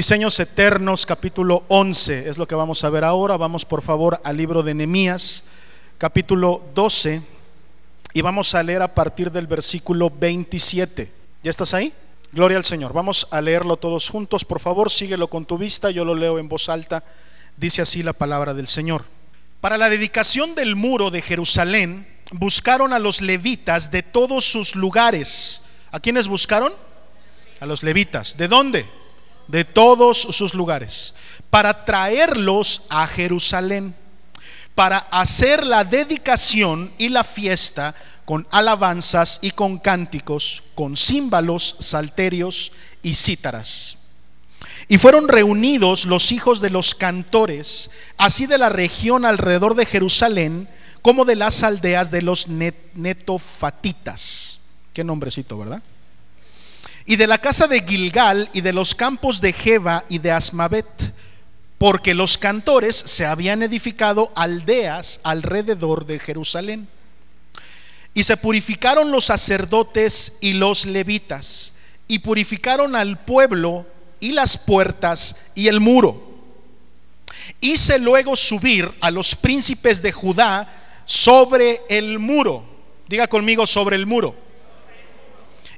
Diseños Eternos, capítulo 11, es lo que vamos a ver ahora. Vamos por favor al libro de Nehemías, capítulo 12, y vamos a leer a partir del versículo 27. ¿Ya estás ahí? Gloria al Señor. Vamos a leerlo todos juntos. Por favor, síguelo con tu vista. Yo lo leo en voz alta. Dice así la palabra del Señor. Para la dedicación del muro de Jerusalén, buscaron a los levitas de todos sus lugares. ¿A quiénes buscaron? A los levitas. ¿De dónde? De todos sus lugares, para traerlos a Jerusalén, para hacer la dedicación y la fiesta con alabanzas y con cánticos, con címbalos, salterios y cítaras. Y fueron reunidos los hijos de los cantores, así de la región alrededor de Jerusalén, como de las aldeas de los netofatitas. Qué nombrecito, ¿verdad? Y de la casa de Gilgal y de los campos de Jeba y de Asmavet, porque los cantores se habían edificado aldeas alrededor de Jerusalén. Y se purificaron los sacerdotes y los levitas, y purificaron al pueblo y las puertas y el muro. Hice luego subir a los príncipes de Judá sobre el muro. Diga conmigo sobre el muro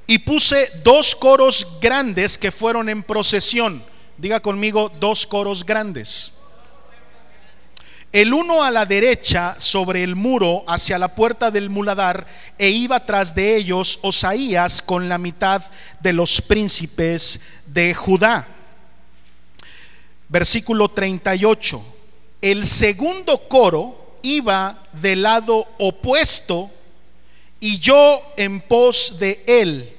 y puse dos coros grandes que fueron en procesión. Diga conmigo, dos coros grandes. El uno a la derecha sobre el muro hacia la puerta del muladar e iba tras de ellos Osaías con la mitad de los príncipes de Judá. Versículo 38. El segundo coro iba del lado opuesto y yo en pos de él,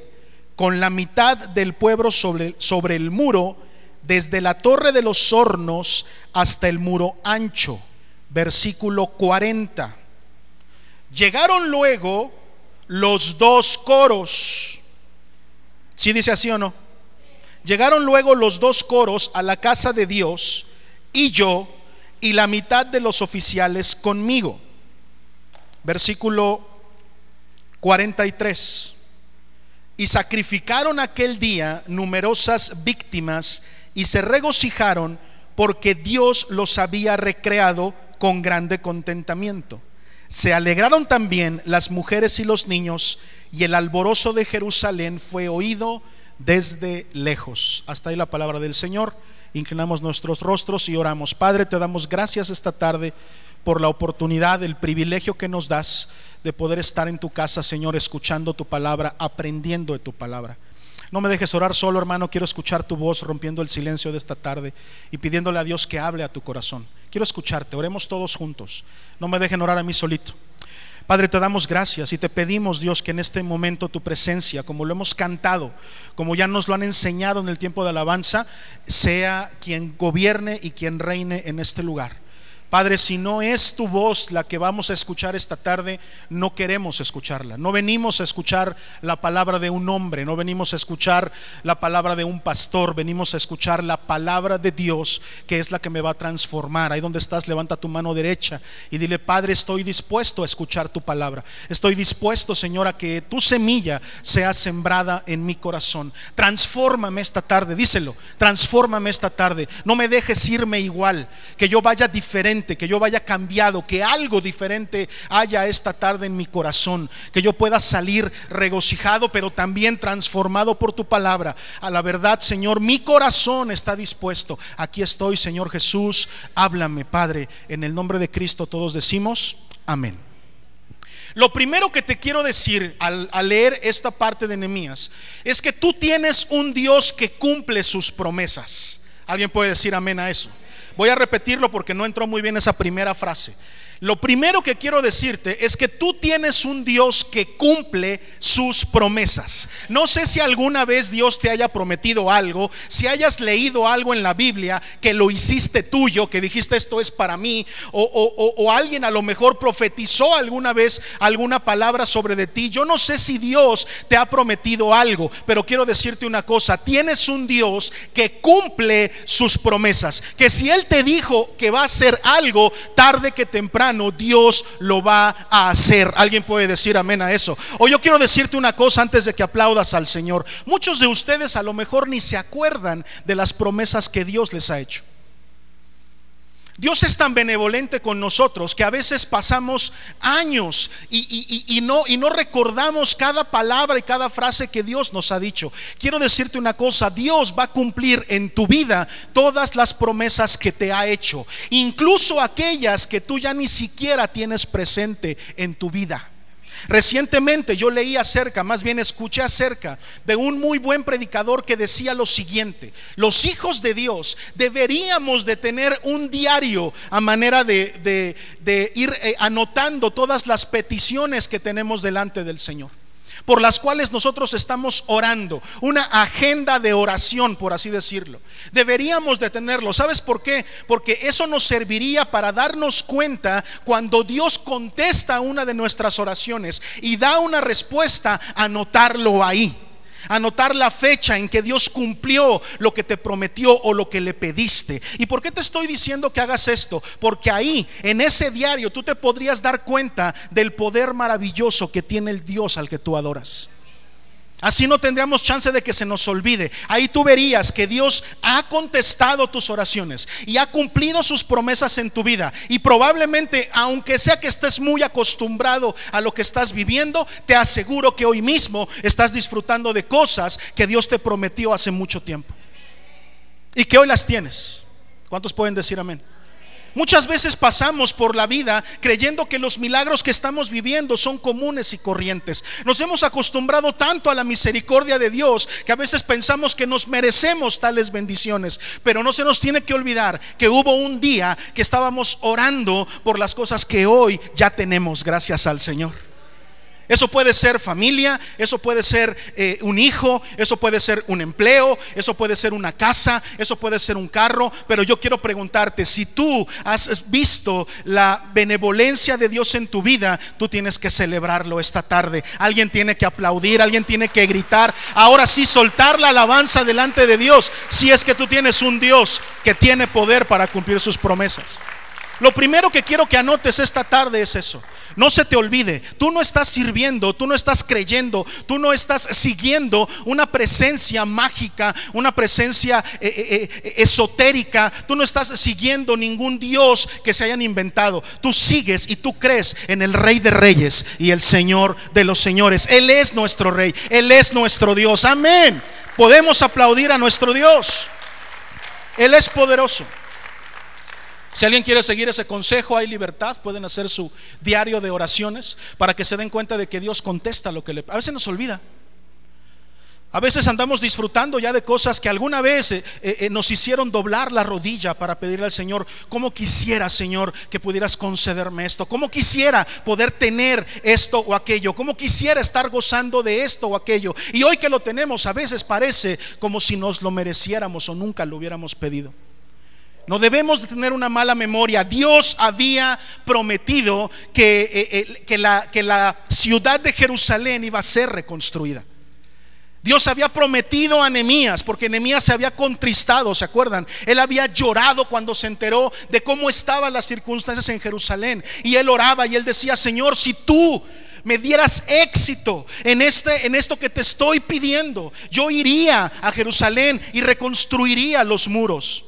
con la mitad del pueblo sobre, sobre el muro, desde la torre de los hornos hasta el muro ancho. Versículo 40. Llegaron luego los dos coros. ¿Sí dice así o no? Llegaron luego los dos coros a la casa de Dios y yo y la mitad de los oficiales conmigo. Versículo 43. Y sacrificaron aquel día numerosas víctimas y se regocijaron porque Dios los había recreado con grande contentamiento. Se alegraron también las mujeres y los niños y el alborozo de Jerusalén fue oído desde lejos. Hasta ahí la palabra del Señor. Inclinamos nuestros rostros y oramos. Padre, te damos gracias esta tarde por la oportunidad, el privilegio que nos das de poder estar en tu casa, Señor, escuchando tu palabra, aprendiendo de tu palabra. No me dejes orar solo, hermano. Quiero escuchar tu voz rompiendo el silencio de esta tarde y pidiéndole a Dios que hable a tu corazón. Quiero escucharte. Oremos todos juntos. No me dejen orar a mí solito. Padre, te damos gracias y te pedimos, Dios, que en este momento tu presencia, como lo hemos cantado, como ya nos lo han enseñado en el tiempo de alabanza, sea quien gobierne y quien reine en este lugar. Padre, si no es tu voz la que vamos a escuchar esta tarde, no queremos escucharla. No venimos a escuchar la palabra de un hombre, no venimos a escuchar la palabra de un pastor, venimos a escuchar la palabra de Dios, que es la que me va a transformar. Ahí donde estás, levanta tu mano derecha y dile, Padre, estoy dispuesto a escuchar tu palabra. Estoy dispuesto, Señor, a que tu semilla sea sembrada en mi corazón. Transfórmame esta tarde, díselo, transfórmame esta tarde. No me dejes irme igual, que yo vaya diferente que yo vaya cambiado, que algo diferente haya esta tarde en mi corazón, que yo pueda salir regocijado, pero también transformado por tu palabra. A la verdad, Señor, mi corazón está dispuesto. Aquí estoy, Señor Jesús, háblame, Padre, en el nombre de Cristo todos decimos, amén. Lo primero que te quiero decir al, leer esta parte de Nehemías es que tú tienes un Dios que cumple sus promesas. ¿Alguien puede decir amén a eso? Voy a repetirlo porque no entró muy bien esa primera frase. Lo primero que quiero decirte es que tú tienes un Dios que cumple sus promesas. No sé si alguna vez Dios te haya prometido algo, si hayas leído algo en la Biblia que lo hiciste tuyo, que dijiste esto es para mí, o, alguien a lo mejor profetizó alguna vez alguna palabra sobre de ti. Yo no sé si Dios te ha prometido algo, pero quiero decirte una cosa, tienes un Dios que cumple sus promesas, que si Él te dijo que va a hacer algo tarde que temprano, Dios lo va a hacer. Alguien puede decir amén a eso. O yo quiero decirte una cosa antes de que aplaudas al Señor. Muchos de ustedes a lo mejor ni se acuerdan de las promesas que Dios les ha hecho. Dios es tan benevolente con nosotros que a veces pasamos años y, no, recordamos cada palabra y cada frase que Dios nos ha dicho. Quiero decirte una cosa, Dios va a cumplir en tu vida todas las promesas que te ha hecho, incluso aquellas que tú ya ni siquiera tienes presente en tu vida. Recientemente yo leí acerca, más bien escuché acerca de un muy buen predicador que decía lo siguiente, los hijos de Dios deberíamos de tener un diario a manera de, ir eh, anotando todas las peticiones que tenemos delante del Señor por las cuales nosotros estamos orando, una agenda de oración, por así decirlo. Deberíamos de tenerlo. ¿Sabes por qué? Porque eso nos serviría para darnos cuenta cuando Dios contesta una de nuestras oraciones y da una respuesta, anotarlo ahí anotar la fecha en que Dios cumplió lo que te prometió o lo que le pediste. ¿Y por qué te estoy diciendo que hagas esto? Porque ahí, en ese diario, tú te podrías dar cuenta del poder maravilloso que tiene el Dios al que tú adoras. Así no tendríamos chance de que se nos olvide. Ahí tú verías que Dios ha contestado tus oraciones y ha cumplido sus promesas en tu vida. Y probablemente, aunque sea que estés muy acostumbrado a lo que estás viviendo, te aseguro que hoy mismo estás disfrutando de cosas que Dios te prometió hace mucho tiempo. Y que hoy las tienes. ¿Cuántos pueden decir amén? Muchas veces pasamos por la vida creyendo que los milagros que estamos viviendo son comunes y corrientes. Nos hemos acostumbrado tanto a la misericordia de Dios que a veces pensamos que nos merecemos tales bendiciones. Pero no se nos tiene que olvidar que hubo un día que estábamos orando por las cosas que hoy ya tenemos gracias al Señor. Eso puede ser familia, eso puede ser eh, un hijo, eso puede ser un empleo, eso puede ser una casa, eso puede ser un carro. Pero yo quiero preguntarte, si tú has visto la benevolencia de Dios en tu vida, tú tienes que celebrarlo esta tarde. Alguien tiene que aplaudir, alguien tiene que gritar. Ahora sí, soltar la alabanza delante de Dios, si es que tú tienes un Dios que tiene poder para cumplir sus promesas. Lo primero que quiero que anotes esta tarde es eso. No se te olvide, tú no estás sirviendo, tú no estás creyendo, tú no estás siguiendo una presencia mágica, una presencia eh, eh, eh, esotérica, tú no estás siguiendo ningún Dios que se hayan inventado. Tú sigues y tú crees en el Rey de Reyes y el Señor de los Señores. Él es nuestro Rey, Él es nuestro Dios. Amén. Podemos aplaudir a nuestro Dios. Él es poderoso. Si alguien quiere seguir ese consejo, hay libertad, pueden hacer su diario de oraciones para que se den cuenta de que Dios contesta lo que le... A veces nos olvida. A veces andamos disfrutando ya de cosas que alguna vez eh, eh, nos hicieron doblar la rodilla para pedirle al Señor, como quisiera, Señor, que pudieras concederme esto, como quisiera poder tener esto o aquello, como quisiera estar gozando de esto o aquello. Y hoy que lo tenemos, a veces parece como si nos lo mereciéramos o nunca lo hubiéramos pedido. No debemos de tener una mala memoria. Dios había prometido que, eh, eh, que la ciudad de Jerusalén iba a ser reconstruida. Dios había prometido a Nehemías, porque Nehemías se había contristado, ¿se acuerdan? Él había llorado cuando se enteró de cómo estaban las circunstancias en Jerusalén. Y él oraba y él decía, Señor, si tú me dieras éxito en, este, en esto que te estoy pidiendo, yo iría a Jerusalén y reconstruiría los muros.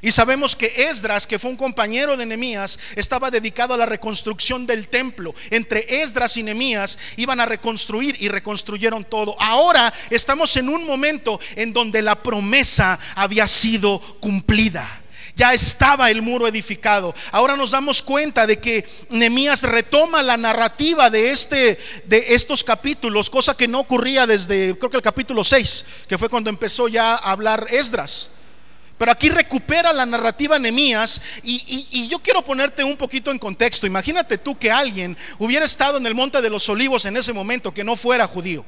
Y sabemos que Esdras, que fue un compañero de Nehemías, estaba dedicado a la reconstrucción del templo. Entre Esdras y Nehemías iban a reconstruir y reconstruyeron todo. Ahora estamos en un momento en donde la promesa había sido cumplida. Ya estaba el muro edificado. Ahora nos damos cuenta de que Nehemías retoma la narrativa de este de estos capítulos, cosa que no ocurría desde creo que el capítulo 6, que fue cuando empezó ya a hablar Esdras. Pero aquí recupera la narrativa Nemías y, y, yo quiero ponerte un poquito en contexto. Imagínate tú que alguien hubiera estado en el Monte de los Olivos en ese momento que no fuera judío,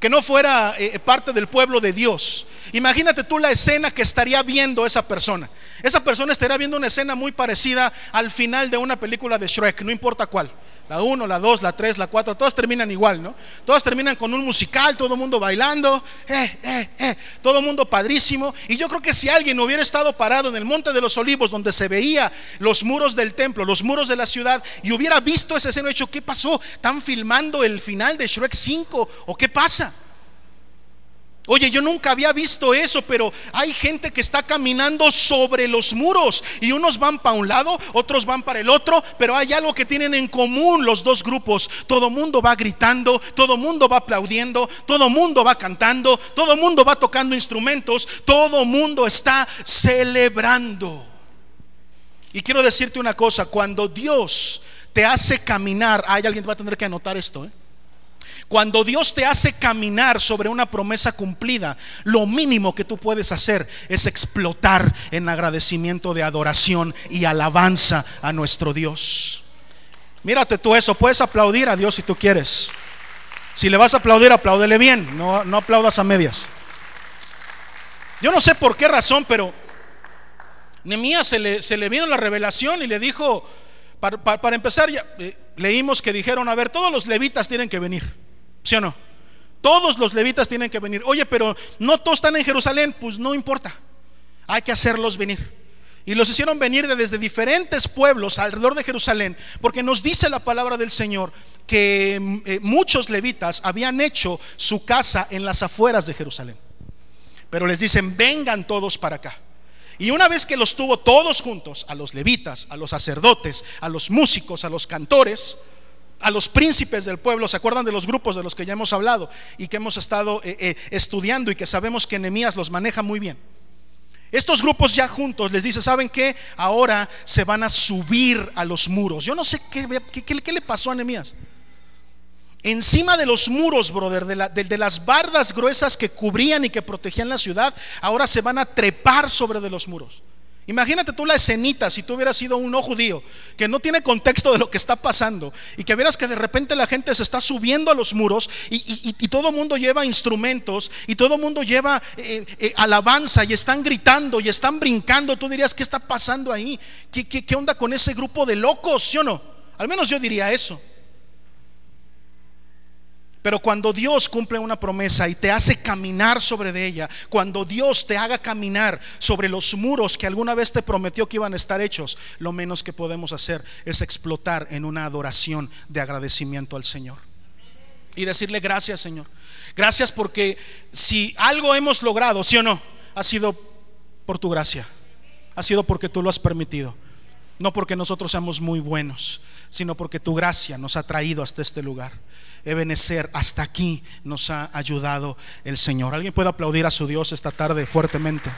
que no fuera eh, parte del pueblo de Dios. Imagínate tú la escena que estaría viendo esa persona. Esa persona estaría viendo una escena muy parecida al final de una película de Shrek, no importa cuál. La 1, la 2, la 3, la 4, todas terminan igual, ¿no? Todas terminan con un musical, todo el mundo bailando, eh, eh, eh, todo el mundo padrísimo. Y yo creo que si alguien hubiera estado parado en el Monte de los Olivos, donde se veía los muros del templo, los muros de la ciudad, y hubiera visto ese escena, hecho, ¿qué pasó? ¿Están filmando el final de Shrek 5? ¿O qué pasa? Oye, yo nunca había visto eso, pero hay gente que está caminando sobre los muros y unos van para un lado, otros van para el otro, pero hay algo que tienen en común los dos grupos. Todo mundo va gritando, todo mundo va aplaudiendo, todo mundo va cantando, todo mundo va tocando instrumentos, todo mundo está celebrando. Y quiero decirte una cosa, cuando Dios te hace caminar, hay alguien que va a tener que anotar esto, ¿eh? Cuando Dios te hace caminar sobre una promesa cumplida, lo mínimo que tú puedes hacer es explotar en agradecimiento de adoración y alabanza a nuestro Dios. Mírate tú eso, puedes aplaudir a Dios si tú quieres. Si le vas a aplaudir, apláudele bien, no, no aplaudas a medias. Yo no sé por qué razón, pero Nemías se le, se le vino la revelación y le dijo, para, empezar, ya, eh, leímos que dijeron, a ver, todos los levitas tienen que venir. ¿Sí o no? Todos los levitas tienen que venir. Oye, pero no todos están en Jerusalén. Pues no importa. Hay que hacerlos venir. Y los hicieron venir desde diferentes pueblos alrededor de Jerusalén. Porque nos dice la palabra del Señor que mm, eh, muchos levitas habían hecho su casa en las afueras de Jerusalén. Pero les dicen, vengan todos para acá. Y una vez que los tuvo todos juntos, a los levitas, a los sacerdotes, a los músicos, a los cantores, a los príncipes del pueblo, ¿se acuerdan de los grupos de los que ya hemos hablado y que hemos estado eh, eh, estudiando y que sabemos que Nehemías los maneja muy bien? Estos grupos ya juntos les dice, ¿saben qué? Ahora se van a subir a los muros. Yo no sé qué, qué, le pasó a Nehemías. Encima de los muros, brother, de, de, las bardas gruesas que cubrían y que protegían la ciudad, ahora se van a trepar sobre de los muros. Imagínate tú la escenita si tú hubieras sido un no judío que no tiene contexto de lo que está pasando y que vieras que de repente la gente se está subiendo a los muros y, todo el mundo lleva instrumentos y todo el mundo lleva eh, eh, alabanza y están gritando y están brincando. Tú dirías, ¿qué está pasando ahí? ¿Qué, qué, qué onda con ese grupo de locos? ¿Sí o no? Al menos yo diría eso. Pero cuando Dios cumple una promesa y te hace caminar sobre de ella, cuando Dios te haga caminar sobre los muros que alguna vez te prometió que iban a estar hechos, lo menos que podemos hacer es explotar en una adoración de agradecimiento al Señor. Y decirle gracias, Señor. Gracias porque si algo hemos logrado, sí o no, ha sido por tu gracia. Ha sido porque tú lo has permitido. No porque nosotros seamos muy buenos, sino porque tu gracia nos ha traído hasta este lugar. Ebenecer, hasta aquí nos ha ayudado el Señor. ¿Alguien puede aplaudir a su Dios esta tarde fuertemente?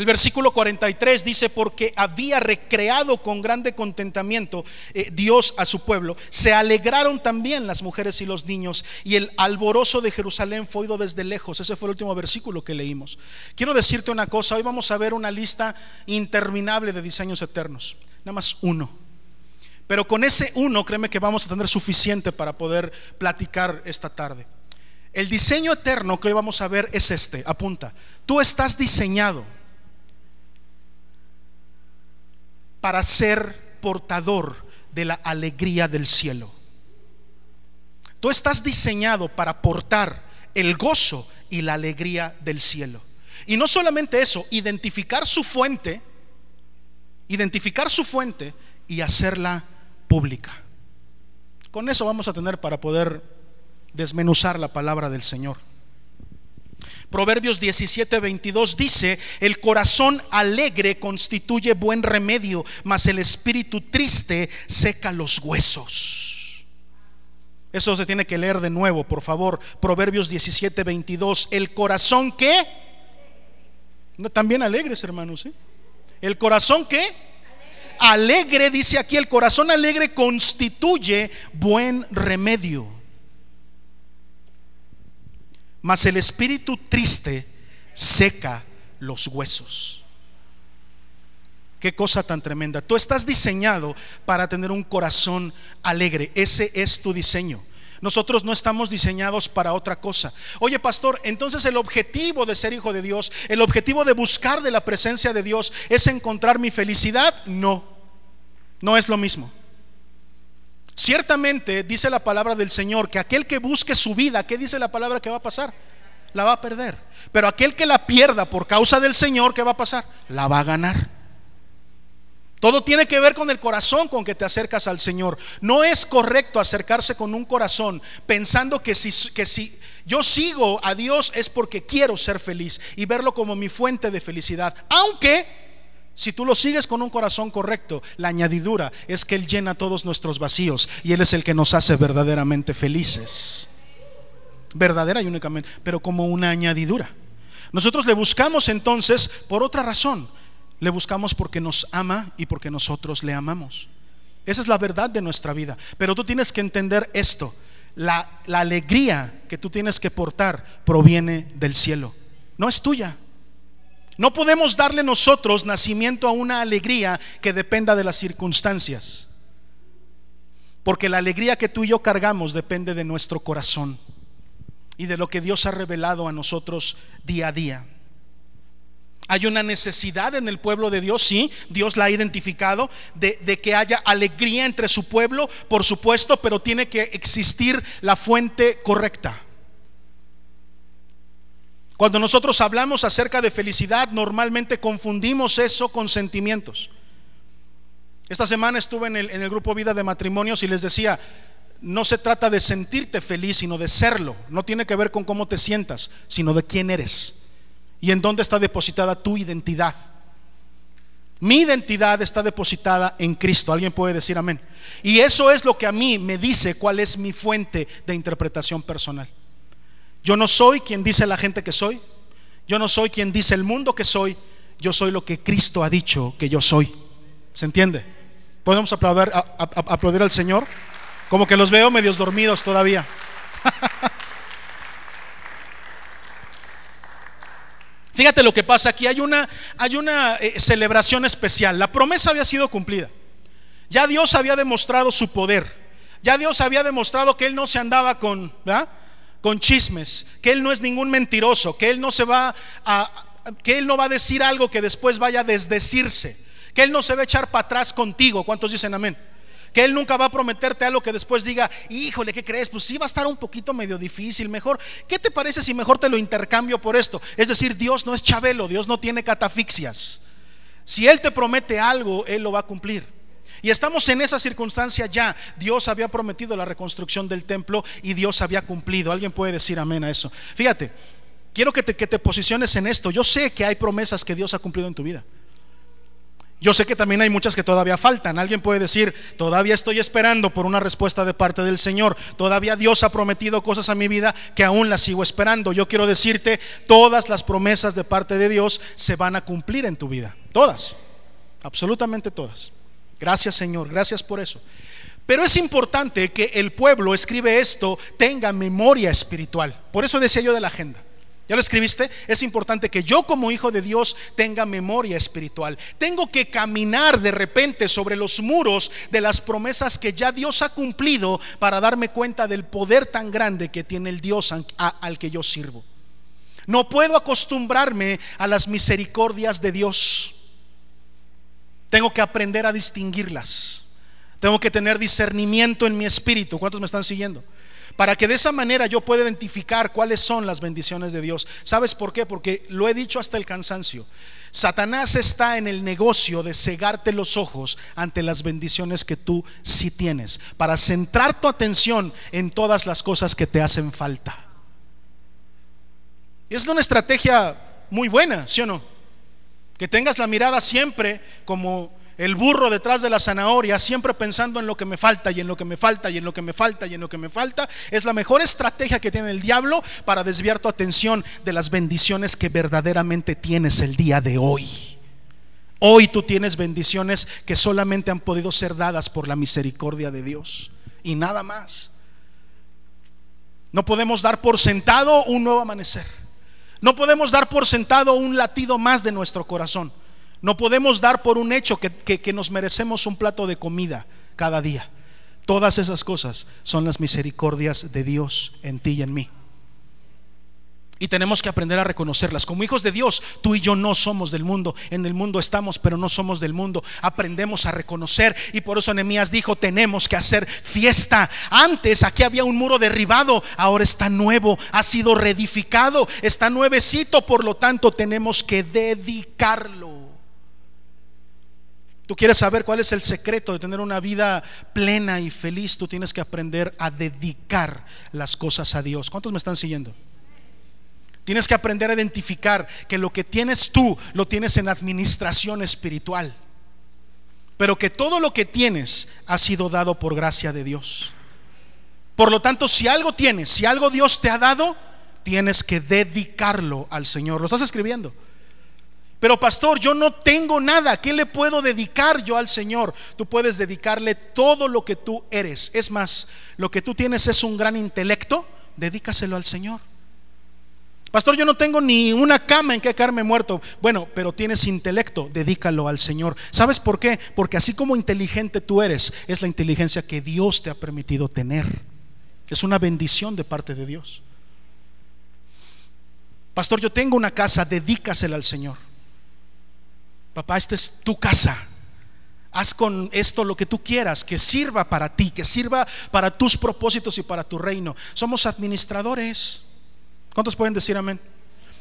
El versículo 43 dice, porque había recreado con grande contentamiento eh, Dios a su pueblo, se alegraron también las mujeres y los niños, y el alborozo de Jerusalén fue oído desde lejos. Ese fue el último versículo que leímos. Quiero decirte una cosa, hoy vamos a ver una lista interminable de diseños eternos, nada más uno. Pero con ese uno, créeme que vamos a tener suficiente para poder platicar esta tarde. El diseño eterno que hoy vamos a ver es este, apunta, tú estás diseñado para ser portador de la alegría del cielo. Tú estás diseñado para portar el gozo y la alegría del cielo. Y no solamente eso, identificar su fuente, identificar su fuente y hacerla pública. Con eso vamos a tener para poder desmenuzar la palabra del Señor. Proverbios 17, 22 dice, el corazón alegre constituye buen remedio, mas el espíritu triste seca los huesos. Eso se tiene que leer de nuevo, por favor. Proverbios 17, 22. El corazón que... También alegres, hermanos. ¿eh? El corazón que... Alegre, dice aquí, el corazón alegre constituye buen remedio mas el espíritu triste seca los huesos. Qué cosa tan tremenda. Tú estás diseñado para tener un corazón alegre. Ese es tu diseño. Nosotros no estamos diseñados para otra cosa. Oye, pastor, entonces el objetivo de ser hijo de Dios, el objetivo de buscar de la presencia de Dios es encontrar mi felicidad. No, no es lo mismo. Ciertamente dice la palabra del Señor que aquel que busque su vida, ¿qué dice la palabra que va a pasar? La va a perder. Pero aquel que la pierda por causa del Señor, ¿qué va a pasar? La va a ganar. Todo tiene que ver con el corazón con que te acercas al Señor. No es correcto acercarse con un corazón pensando que si, que si yo sigo a Dios es porque quiero ser feliz y verlo como mi fuente de felicidad. Aunque si tú lo sigues con un corazón correcto, la añadidura es que Él llena todos nuestros vacíos y Él es el que nos hace verdaderamente felices. Verdadera y únicamente, pero como una añadidura. Nosotros le buscamos entonces por otra razón le buscamos porque nos ama y porque nosotros le amamos. Esa es la verdad de nuestra vida. Pero tú tienes que entender esto. La, alegría que tú tienes que portar proviene del cielo. No es tuya. No podemos darle nosotros nacimiento a una alegría que dependa de las circunstancias. Porque la alegría que tú y yo cargamos depende de nuestro corazón y de lo que Dios ha revelado a nosotros día a día. Hay una necesidad en el pueblo de Dios, sí, Dios la ha identificado, de, que haya alegría entre su pueblo, por supuesto, pero tiene que existir la fuente correcta. Cuando nosotros hablamos acerca de felicidad, normalmente confundimos eso con sentimientos. Esta semana estuve en el, grupo Vida de Matrimonios y les decía, no se trata de sentirte feliz, sino de serlo. No tiene que ver con cómo te sientas, sino de quién eres y en dónde está depositada tu identidad. Mi identidad está depositada en Cristo. ¿Alguien puede decir amén? Y eso es lo que a mí me dice cuál es mi fuente de interpretación personal. Yo no soy quien dice la gente que soy. Yo no soy quien dice el mundo que soy. Yo soy lo que Cristo ha dicho que yo soy. ¿Se entiende? ¿Podemos aplaudir, aplaudir al Señor? Como que los veo medios dormidos todavía. Fíjate lo que pasa aquí, hay una, hay una eh, celebración especial. La promesa había sido cumplida. Ya Dios había demostrado su poder. Ya Dios había demostrado que Él no se andaba con, con chismes, que Él no es ningún mentiroso, que Él no se va a, que Él no va a decir algo que después vaya a desdecirse, que Él no se va a echar para atrás contigo. ¿Cuántos dicen amén? Que Él nunca va a prometerte algo que después diga, híjole, ¿qué crees? Pues sí va a estar un poquito medio difícil. Mejor, ¿qué te parece si mejor te lo intercambio por esto? Es decir, Dios no es chabelo, Dios no tiene catafixias. Si Él te promete algo, Él lo va a cumplir. Y estamos en esa circunstancia ya. Dios había prometido la reconstrucción del templo y Dios había cumplido. ¿Alguien puede decir amén a eso? Fíjate, quiero que te, que te posiciones en esto. Yo sé que hay promesas que Dios ha cumplido en tu vida. Yo sé que también hay muchas que todavía faltan. Alguien puede decir, todavía estoy esperando por una respuesta de parte del Señor. Todavía Dios ha prometido cosas a mi vida que aún las sigo esperando. Yo quiero decirte, todas las promesas de parte de Dios se van a cumplir en tu vida. Todas. Absolutamente todas. Gracias Señor, gracias por eso. Pero es importante que el pueblo, escribe esto, tenga memoria espiritual. Por eso decía yo de la agenda. ¿Ya lo escribiste? Es importante que yo como hijo de Dios tenga memoria espiritual. Tengo que caminar de repente sobre los muros de las promesas que ya Dios ha cumplido para darme cuenta del poder tan grande que tiene el Dios al que yo sirvo. No puedo acostumbrarme a las misericordias de Dios. Tengo que aprender a distinguirlas. Tengo que tener discernimiento en mi espíritu. ¿Cuántos me están siguiendo? para que de esa manera yo pueda identificar cuáles son las bendiciones de Dios. ¿Sabes por qué? Porque lo he dicho hasta el cansancio. Satanás está en el negocio de cegarte los ojos ante las bendiciones que tú sí tienes, para centrar tu atención en todas las cosas que te hacen falta. Es una estrategia muy buena, ¿sí o no? Que tengas la mirada siempre como el burro detrás de la zanahoria, siempre pensando en lo que me falta y en lo que me falta y en lo que me falta y en lo que me falta, es la mejor estrategia que tiene el diablo para desviar tu atención de las bendiciones que verdaderamente tienes el día de hoy. Hoy tú tienes bendiciones que solamente han podido ser dadas por la misericordia de Dios y nada más. No podemos dar por sentado un nuevo amanecer. No podemos dar por sentado un latido más de nuestro corazón. No podemos dar por un hecho que, nos merecemos un plato de comida cada día. Todas esas cosas son las misericordias de Dios en ti y en mí. Y tenemos que aprender a reconocerlas. Como hijos de Dios, tú y yo no somos del mundo. En el mundo estamos, pero no somos del mundo. Aprendemos a reconocer. Y por eso Nehemías dijo, tenemos que hacer fiesta. Antes aquí había un muro derribado, ahora está nuevo, ha sido reedificado, está nuevecito. Por lo tanto, tenemos que dedicarlo. Tú quieres saber cuál es el secreto de tener una vida plena y feliz. Tú tienes que aprender a dedicar las cosas a Dios. ¿Cuántos me están siguiendo? Tienes que aprender a identificar que lo que tienes tú lo tienes en administración espiritual. Pero que todo lo que tienes ha sido dado por gracia de Dios. Por lo tanto, si algo tienes, si algo Dios te ha dado, tienes que dedicarlo al Señor. Lo estás escribiendo. Pero pastor, yo no tengo nada. ¿Qué le puedo dedicar yo al Señor? Tú puedes dedicarle todo lo que tú eres. Es más, lo que tú tienes es un gran intelecto. Dedícaselo al Señor. Pastor, yo no tengo ni una cama en que quedarme muerto. Bueno, pero tienes intelecto, dedícalo al Señor. ¿Sabes por qué? Porque así como inteligente tú eres, es la inteligencia que Dios te ha permitido tener. Es una bendición de parte de Dios. Pastor, yo tengo una casa, dedícasela al Señor. Papá, esta es tu casa. Haz con esto lo que tú quieras, que sirva para ti, que sirva para tus propósitos y para tu reino. Somos administradores. ¿Cuántos pueden decir amén?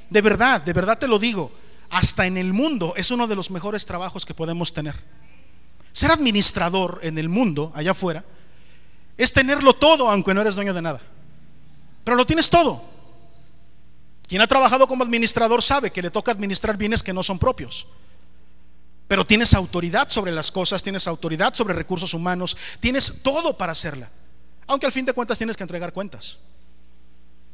De verdad, de verdad te lo digo, hasta en el mundo es uno de los mejores trabajos que podemos tener. Ser administrador en el mundo, allá afuera, es tenerlo todo aunque no eres dueño de nada. Pero lo tienes todo. Quien ha trabajado como administrador sabe que le toca administrar bienes que no son propios. Pero tienes autoridad sobre las cosas, tienes autoridad sobre recursos humanos, tienes todo para hacerla. Aunque al fin de cuentas tienes que entregar cuentas.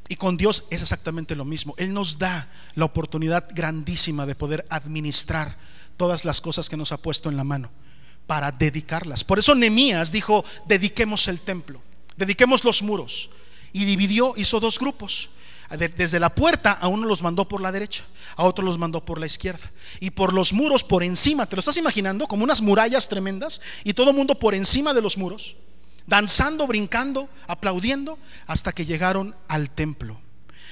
Y con Dios es exactamente lo mismo. Él nos da la oportunidad grandísima de poder administrar todas las cosas que nos ha puesto en la mano para dedicarlas. Por eso Nemías dijo, dediquemos el templo, dediquemos los muros. Y dividió, hizo dos grupos. Desde la puerta a uno los mandó por la derecha, a otro los mandó por la izquierda. Y por los muros por encima, ¿te lo estás imaginando? Como unas murallas tremendas y todo el mundo por encima de los muros danzando, brincando, aplaudiendo, hasta que llegaron al templo.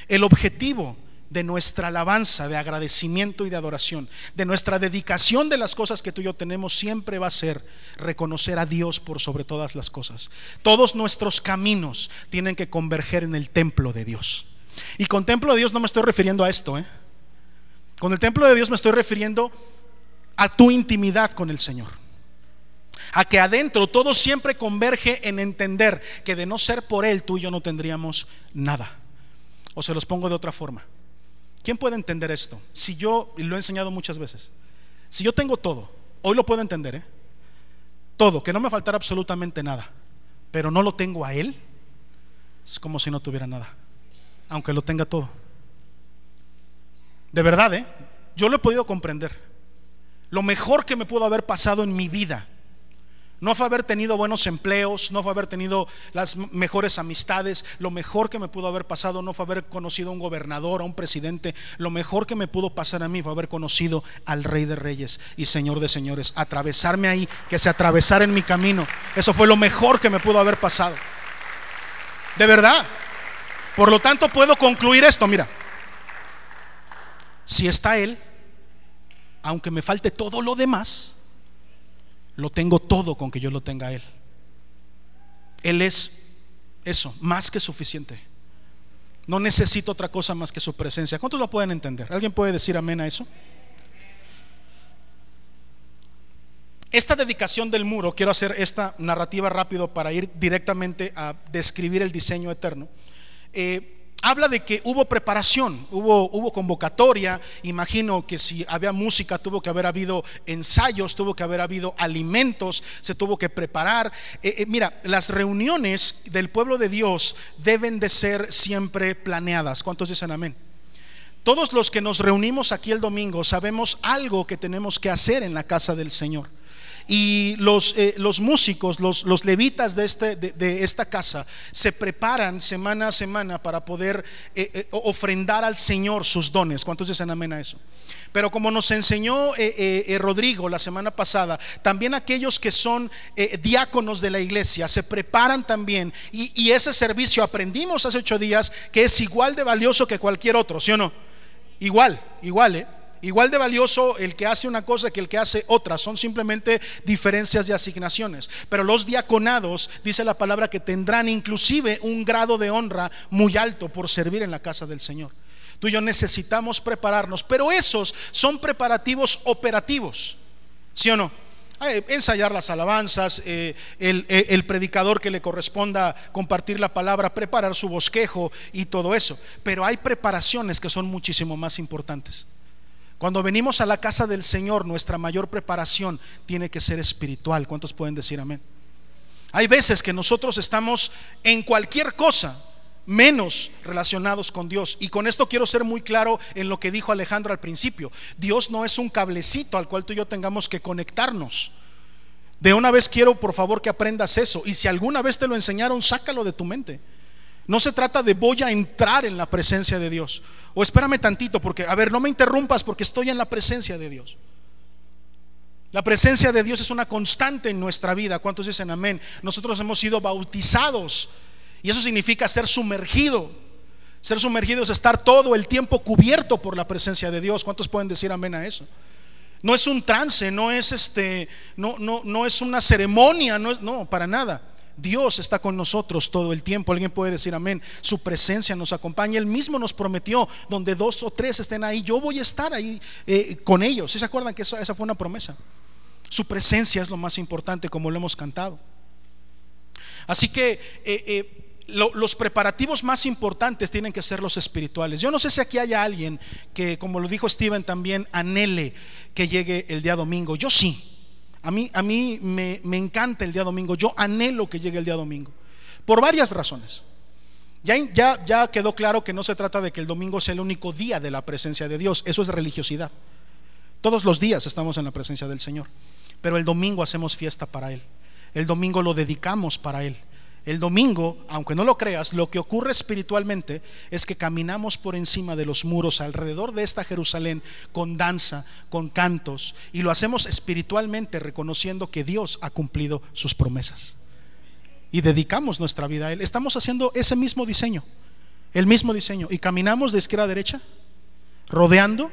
El objetivo de nuestra alabanza, de agradecimiento y de adoración, de nuestra dedicación de las cosas que tú y yo tenemos, siempre va a ser reconocer a Dios por sobre todas las cosas. Todos nuestros caminos tienen que converger en el templo de Dios. Y con templo de Dios no me estoy refiriendo a esto, ¿eh? Con el templo de Dios me estoy refiriendo a tu intimidad con el Señor a que adentro todo siempre converge en entender que de no ser por Él tú y yo no tendríamos nada. O se los pongo de otra forma. ¿Quién puede entender esto? Si yo, y lo he enseñado muchas veces, si yo tengo todo, hoy lo puedo entender, ¿eh? Todo, que no me faltara absolutamente nada, pero no lo tengo a Él, es como si no tuviera nada, aunque lo tenga todo. De verdad, ¿eh? Yo lo he podido comprender. Lo mejor que me pudo haber pasado en mi vida no fue haber tenido buenos empleos, no fue haber tenido las mejores amistades. Lo mejor que me pudo haber pasado no fue haber conocido a un gobernador, a un presidente. Lo mejor que me pudo pasar a mí fue haber conocido al Rey de Reyes y Señor de Señores. Atravesarme ahí, que se atravesara en mi camino. Eso fue lo mejor que me pudo haber pasado. De verdad. Por lo tanto, puedo concluir esto. Mira, si está Él, aunque me falte todo lo demás, lo tengo todo con que yo lo tenga a Él. Él es eso, más que suficiente. No necesito otra cosa más que su presencia. ¿Cuántos lo pueden entender? ¿Alguien puede decir amén a eso? Esta dedicación del muro, quiero hacer esta narrativa rápido para ir directamente a describir el diseño eterno. Eh, habla de que hubo preparación, hubo, hubo convocatoria, imagino que si había música tuvo que haber habido ensayos, tuvo que haber habido alimentos, se tuvo que preparar. Eh, eh, mira, las reuniones del pueblo de Dios deben de ser siempre planeadas. ¿Cuántos dicen amén? Todos los que nos reunimos aquí el domingo sabemos algo que tenemos que hacer en la casa del Señor. Y los, eh, los músicos, los, los levitas de, este, de, esta casa, se preparan semana a semana para poder eh, eh, ofrendar al Señor sus dones. ¿Cuántos dicen amén a eso? Pero como nos enseñó Rodrigo la semana pasada, también aquellos que son diáconos de la iglesia se preparan también. Y, y, ese servicio aprendimos hace ocho días que es igual de valioso que cualquier otro, ¿sí o no? Igual, igual, ¿eh? Igual de valioso el que hace una cosa que el que hace otra. Son simplemente diferencias de asignaciones. Pero los diaconados, dice la palabra, que tendrán inclusive un grado de honra muy alto por servir en la casa del Señor. Tú y yo necesitamos prepararnos. Pero esos son preparativos operativos. ¿Sí o no? ensayar las alabanzas, eh, el, el, predicador que le corresponda compartir la palabra, preparar su bosquejo y todo eso. Pero hay preparaciones que son muchísimo más importantes. Cuando venimos a la casa del Señor, nuestra mayor preparación tiene que ser espiritual. ¿Cuántos pueden decir amén? Hay veces que nosotros estamos en cualquier cosa menos relacionados con Dios. Y con esto quiero ser muy claro en lo que dijo Alejandro al principio. Dios no es un cablecito al cual tú y yo tengamos que conectarnos. De una vez quiero, por favor, que aprendas eso. Y si alguna vez te lo enseñaron, sácalo de tu mente. No se trata de voy a entrar en la presencia de Dios. O espérame tantito, porque, a ver, no me interrumpas porque estoy en la presencia de Dios. La presencia de Dios es una constante en nuestra vida. ¿Cuántos dicen amén? Nosotros hemos sido bautizados y eso significa ser sumergido. Ser sumergido es estar todo el tiempo cubierto por la presencia de Dios. ¿Cuántos pueden decir amén a eso? No es un trance, no es este, no, no, no es una ceremonia, no, es, no, para nada. Dios está con nosotros todo el tiempo. Alguien puede decir amén. Su presencia nos acompaña. Él mismo nos prometió, donde dos o tres estén ahí, yo voy a estar ahí eh, con ellos. ¿Sí se acuerdan que esa, fue una promesa? Su presencia es lo más importante, como lo hemos cantado. Así que eh, eh, los preparativos más importantes tienen que ser los espirituales. Yo no sé si aquí haya alguien que, como lo dijo Steven, también anhele que llegue el día domingo. Yo sí. A mí, a mí me, encanta el día domingo, yo anhelo que llegue el día domingo, por varias razones. Ya, ya, ya quedó claro que no se trata de que el domingo sea el único día de la presencia de Dios, eso es religiosidad. Todos los días estamos en la presencia del Señor, pero el domingo hacemos fiesta para Él, el domingo lo dedicamos para Él. El domingo, aunque no lo creas, lo que ocurre espiritualmente es que caminamos por encima de los muros alrededor de esta Jerusalén con danza, con cantos, y lo hacemos espiritualmente reconociendo que Dios ha cumplido sus promesas. Y dedicamos nuestra vida a Él. Estamos haciendo ese mismo diseño, el mismo diseño, y caminamos de izquierda a derecha, rodeando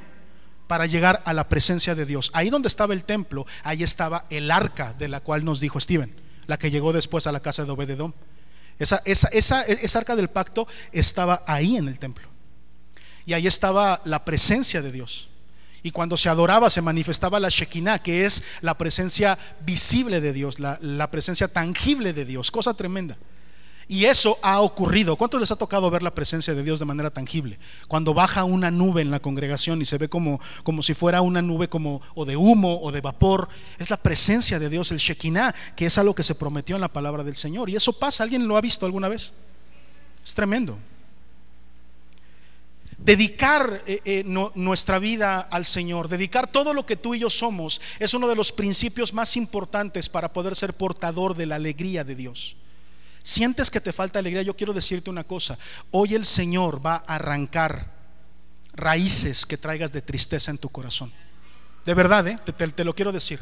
para llegar a la presencia de Dios. Ahí donde estaba el templo, ahí estaba el arca de la cual nos dijo Steven la que llegó después a la casa de Obededón. Esa, esa, esa, esa arca del pacto estaba ahí en el templo. Y ahí estaba la presencia de Dios. Y cuando se adoraba se manifestaba la Shekinah, que es la presencia visible de Dios, la, la presencia tangible de Dios, cosa tremenda. Y eso ha ocurrido. ¿Cuántos les ha tocado ver la presencia de Dios de manera tangible? Cuando baja una nube en la congregación y se ve como, como si fuera una nube como o de humo o de vapor, es la presencia de Dios, el Shekinah, que es algo que se prometió en la palabra del Señor. Y eso pasa, ¿alguien lo ha visto alguna vez? Es tremendo. Dedicar eh, eh, nuestra vida al Señor, dedicar todo lo que tú y yo somos, es uno de los principios más importantes para poder ser portador de la alegría de Dios. Sientes que te falta alegría, yo quiero decirte una cosa. Hoy el Señor va a arrancar raíces que traigas de tristeza en tu corazón. De verdad, ¿eh? te, lo quiero decir.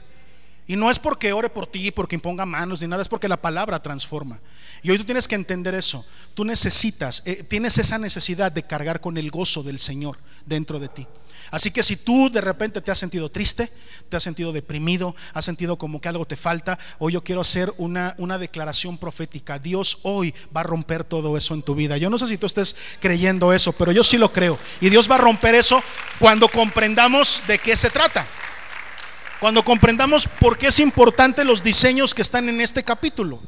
Y no es porque ore por ti, porque imponga manos, ni nada, es porque la palabra transforma. Y hoy tú tienes que entender eso. Tú necesitas, eh, tienes esa necesidad de cargar con el gozo del Señor dentro de ti. Así que si tú de repente te has sentido triste, te has sentido deprimido, has sentido como que algo te falta, hoy yo quiero hacer una, una declaración profética. Dios hoy va a romper todo eso en tu vida. Yo no sé si tú estés creyendo eso, pero yo sí lo creo. Y Dios va a romper eso cuando comprendamos de qué se trata. Cuando comprendamos por qué es importante los diseños que están en este capítulo.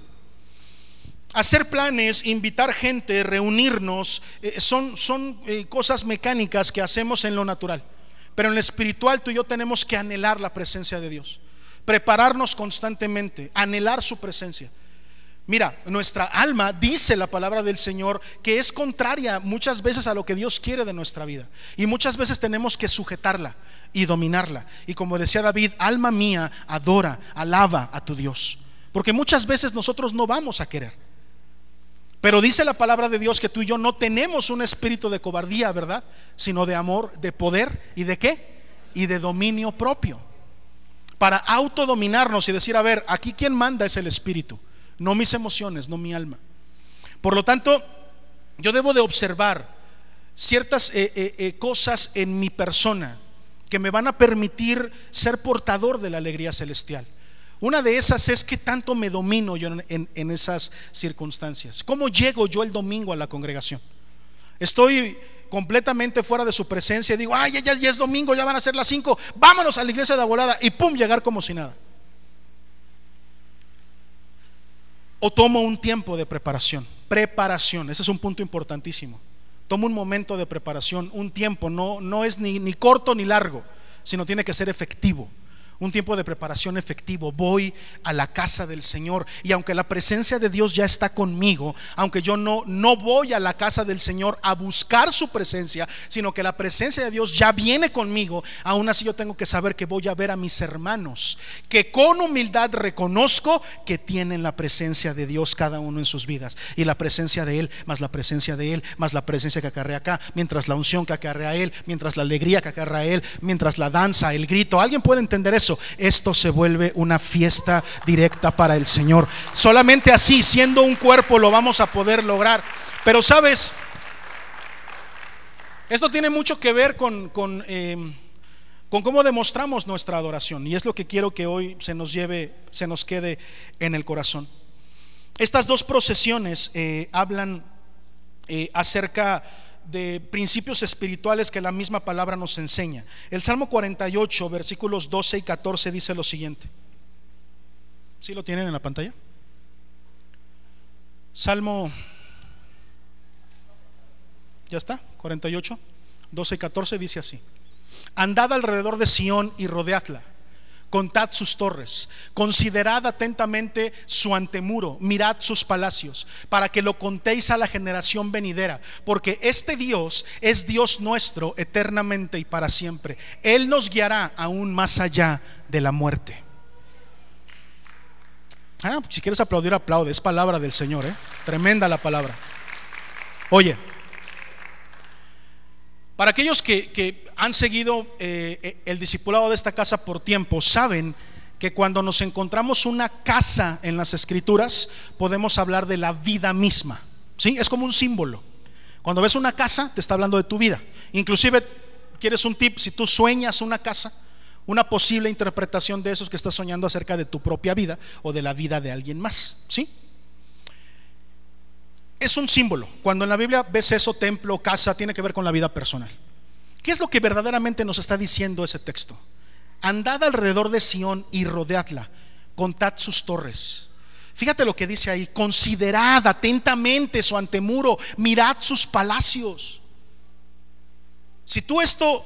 Hacer planes, invitar gente, reunirnos, eh, son, son eh, cosas mecánicas que hacemos en lo natural. Pero en lo espiritual tú y yo tenemos que anhelar la presencia de Dios, prepararnos constantemente, anhelar su presencia. Mira, nuestra alma dice la palabra del Señor que es contraria muchas veces a lo que Dios quiere de nuestra vida. Y muchas veces tenemos que sujetarla y dominarla. Y como decía David, alma mía, adora, alaba a tu Dios. Porque muchas veces nosotros no vamos a querer. Pero dice la palabra de Dios que tú y yo no tenemos un espíritu de cobardía, ¿verdad? Sino de amor, de poder y de qué? Y de dominio propio. Para autodominarnos y decir, a ver, aquí quien manda es el espíritu, no mis emociones, no mi alma. Por lo tanto, yo debo de observar ciertas eh, eh, eh, cosas en mi persona que me van a permitir ser portador de la alegría celestial. Una de esas es que tanto me domino yo en, esas circunstancias. ¿Cómo llego yo el domingo a la congregación? Estoy completamente fuera de su presencia y digo, ay, ya, es domingo, ya van a ser las cinco, vámonos a la iglesia de volada y pum, llegar como si nada. O tomo un tiempo de preparación, preparación, ese es un punto importantísimo. Tomo un momento de preparación, un tiempo, no, no es ni corto ni largo, sino tiene que ser efectivo un tiempo de preparación efectivo. Voy a la casa del Señor y aunque la presencia de Dios ya está conmigo, aunque yo no no voy a la casa del Señor a buscar su presencia, sino que la presencia de Dios ya viene conmigo, aún así yo tengo que saber que voy a ver a mis hermanos, que con humildad reconozco que tienen la presencia de Dios cada uno en sus vidas y la presencia de él más la presencia de él más la presencia que acarrea acá, mientras la unción que acarrea él, mientras la alegría que acarrea él, mientras la danza, el grito. ¿Alguien puede entender eso? Esto se vuelve una fiesta directa para el Señor. Solamente así, siendo un cuerpo, lo vamos a poder lograr. Pero sabes, esto tiene mucho que ver con, con, eh, cómo demostramos nuestra adoración. Y es lo que quiero que hoy se nos lleve, se nos quede en el corazón. Estas dos procesiones eh, hablan eh, acerca de principios espirituales que la misma palabra nos enseña. El Salmo 48, versículos 12 y 14 dice lo siguiente. ¿Sí lo tienen en la pantalla? Salmo, ya está, 48, 12 y 14 dice así. Andad alrededor de Sión y rodeadla contad sus torres, considerad atentamente su antemuro, mirad sus palacios, para que lo contéis a la generación venidera, porque este Dios es Dios nuestro eternamente y para siempre. Él nos guiará aún más allá de la muerte. Ah, si quieres aplaudir, aplaude. Es palabra del Señor, ¿eh? Tremenda la palabra. Oye, para aquellos que, han seguido eh, eh, el discipulado de esta casa por tiempo, saben que cuando nos encontramos una casa en las escrituras, podemos hablar de la vida misma. ¿sí? Es como un símbolo. Cuando ves una casa, te está hablando de tu vida. Inclusive, quieres un tip, si tú sueñas una casa, una posible interpretación de eso es que estás soñando acerca de tu propia vida o de la vida de alguien más. ¿Sí? Es un símbolo. Cuando en la Biblia ves eso, templo, casa, tiene que ver con la vida personal. ¿Qué es lo que verdaderamente nos está diciendo ese texto? Andad alrededor de Sión y rodeadla, contad sus torres. Fíjate lo que dice ahí, considerad atentamente su antemuro, mirad sus palacios. Si tú esto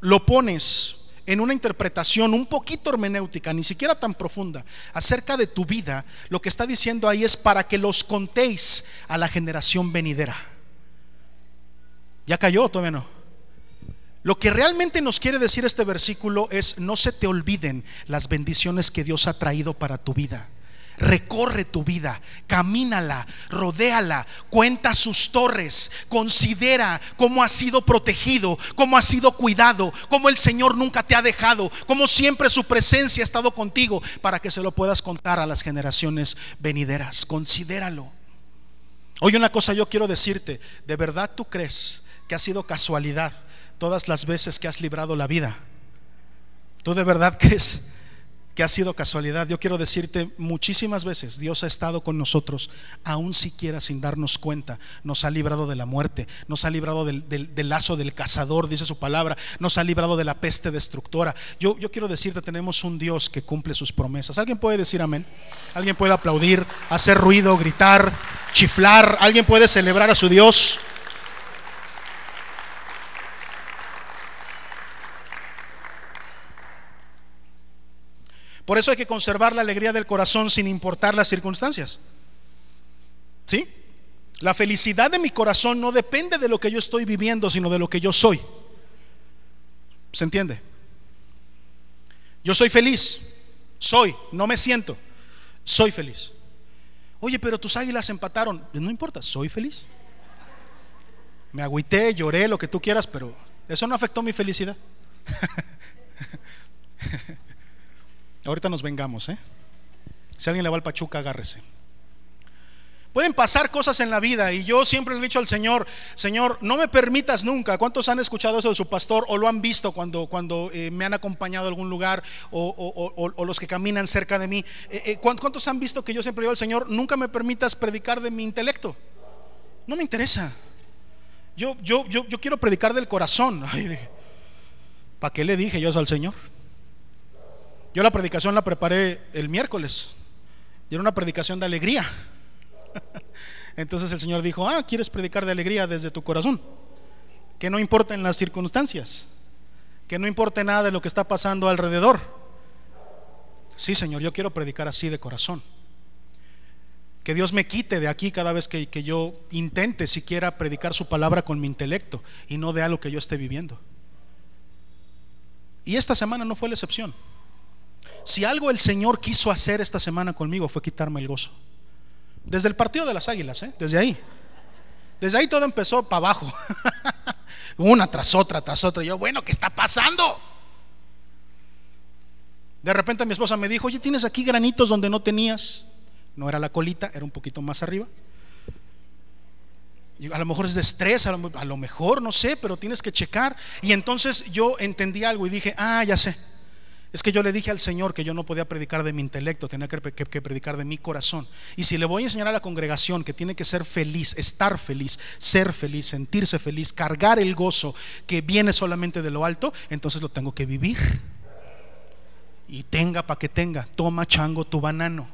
lo pones en una interpretación un poquito hermenéutica, ni siquiera tan profunda, acerca de tu vida, lo que está diciendo ahí es para que los contéis a la generación venidera. ¿Ya cayó todavía no? Lo que realmente nos quiere decir este versículo es, no se te olviden las bendiciones que Dios ha traído para tu vida. Recorre tu vida, camínala, rodéala, cuenta sus torres, considera cómo has sido protegido, cómo has sido cuidado, cómo el Señor nunca te ha dejado, cómo siempre su presencia ha estado contigo para que se lo puedas contar a las generaciones venideras. Considéralo. Oye, una cosa yo quiero decirte, ¿de verdad tú crees que ha sido casualidad todas las veces que has librado la vida? ¿Tú de verdad crees que ha sido casualidad. Yo quiero decirte muchísimas veces, Dios ha estado con nosotros, aún siquiera sin darnos cuenta. Nos ha librado de la muerte, nos ha librado del, lazo del cazador, dice su palabra, nos ha librado de la peste destructora. Yo, yo quiero decirte, tenemos un Dios que cumple sus promesas. ¿Alguien puede decir amén? ¿Alguien puede aplaudir, hacer ruido, gritar, chiflar? ¿Alguien puede celebrar a su Dios? Por eso hay que conservar la alegría del corazón sin importar las circunstancias. La felicidad de mi corazón no depende de lo que yo estoy viviendo, sino de lo que yo soy. ¿Se entiende? Yo soy feliz, soy, no me siento, soy feliz. Oye, pero tus águilas empataron. No importa, soy feliz. Me agüité, lloré, lo que tú quieras, pero eso no afectó mi felicidad. Ahorita nos vengamos, ¿eh? Si alguien le va al Pachuca, agárrese. Pueden pasar cosas en la vida y yo siempre le he dicho al Señor, Señor, no me permitas nunca. ¿Cuántos han escuchado eso de su pastor o lo han visto cuando, cuando eh, me han acompañado a algún lugar o, los que caminan cerca de mí? Eh, eh, ¿Cuántos han visto que yo siempre digo al Señor, nunca me permitas predicar de mi intelecto? No me interesa. Yo, yo, yo, yo quiero predicar del corazón. ¿Para qué le dije yo al Señor? Yo la predicación la preparé el miércoles y era una predicación de alegría. Entonces el Señor dijo, ah, ¿quieres predicar de alegría desde tu corazón? Que no importen las circunstancias, que no importe nada de lo que está pasando alrededor. Sí, Señor, yo quiero predicar así de corazón. Que Dios me quite de aquí cada vez que, que yo intente siquiera predicar su palabra con mi intelecto y no de algo que yo esté viviendo. Y esta semana no fue la excepción. Si algo el Señor quiso hacer esta semana conmigo fue quitarme el gozo. Desde el partido de las águilas, ¿eh? desde ahí. Desde ahí todo empezó para abajo. Una tras otra, tras otra. yo, bueno, ¿qué está pasando? De repente mi esposa me dijo, oye, tienes aquí granitos donde no tenías. No era la colita, era un poquito más arriba. A lo mejor es de estrés, a lo mejor, no sé, pero tienes que checar. Y entonces yo entendí algo y dije, ah, ya sé. Es que yo le dije al Señor que yo no podía predicar de mi intelecto, tenía que, predicar de mi corazón. Y si le voy a enseñar a la congregación que tiene que ser feliz, estar feliz, ser feliz, sentirse feliz, cargar el gozo que viene solamente de lo alto, entonces lo tengo que vivir. Y tenga para que tenga, toma chango tu banano.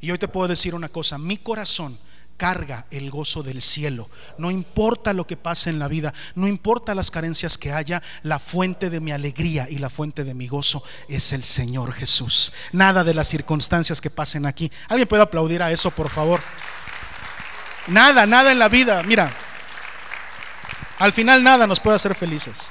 Y hoy te puedo decir una cosa, mi corazón carga el gozo del cielo. No importa lo que pase en la vida, no importa las carencias que haya, la fuente de mi alegría y la fuente de mi gozo es el Señor Jesús. Nada de las circunstancias que pasen aquí. ¿Alguien puede aplaudir a eso, por favor? Nada, nada en la vida. Mira, al final nada nos puede hacer felices.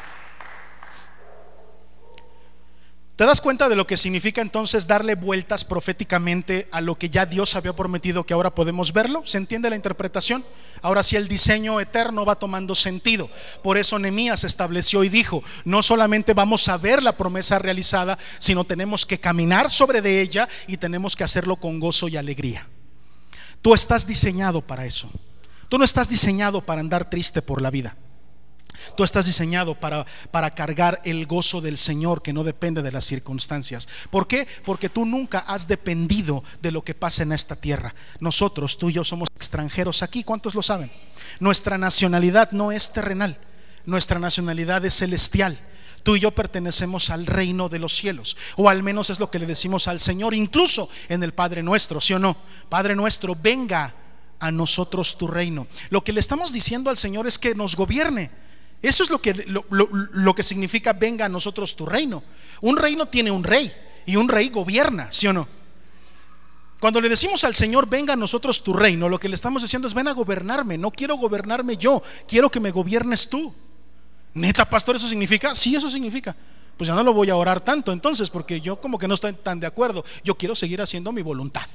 ¿Te das cuenta de lo que significa entonces darle vueltas proféticamente a lo que ya Dios había prometido que ahora podemos verlo? ¿Se entiende la interpretación? Ahora sí el diseño eterno va tomando sentido. Por eso Nehemías estableció y dijo, no solamente vamos a ver la promesa realizada, sino tenemos que caminar sobre de ella y tenemos que hacerlo con gozo y alegría. Tú estás diseñado para eso. Tú no estás diseñado para andar triste por la vida. Tú estás diseñado para, para cargar el gozo del Señor que no depende de las circunstancias. ¿Por qué? Porque tú nunca has dependido de lo que pasa en esta tierra. Nosotros, tú y yo somos extranjeros aquí. ¿Cuántos lo saben? Nuestra nacionalidad no es terrenal. Nuestra nacionalidad es celestial. Tú y yo pertenecemos al reino de los cielos, o al menos es lo que le decimos al Señor, incluso en el Padre nuestro, ¿sí o no? Padre nuestro, venga a nosotros tu reino. Lo que le estamos diciendo al Señor es que nos gobierne eso es lo que, lo, que significa venga a nosotros tu reino. Un reino tiene un rey y un rey gobierna, ¿sí o no? Cuando le decimos al Señor, venga a nosotros tu reino, lo que le estamos diciendo es, ven a gobernarme, no quiero gobernarme yo, quiero que me gobiernes tú. Neta, pastor, ¿eso significa? Sí, eso significa. Pues ya no lo voy a orar tanto entonces, porque yo como que no estoy tan de acuerdo. Yo quiero seguir haciendo mi voluntad.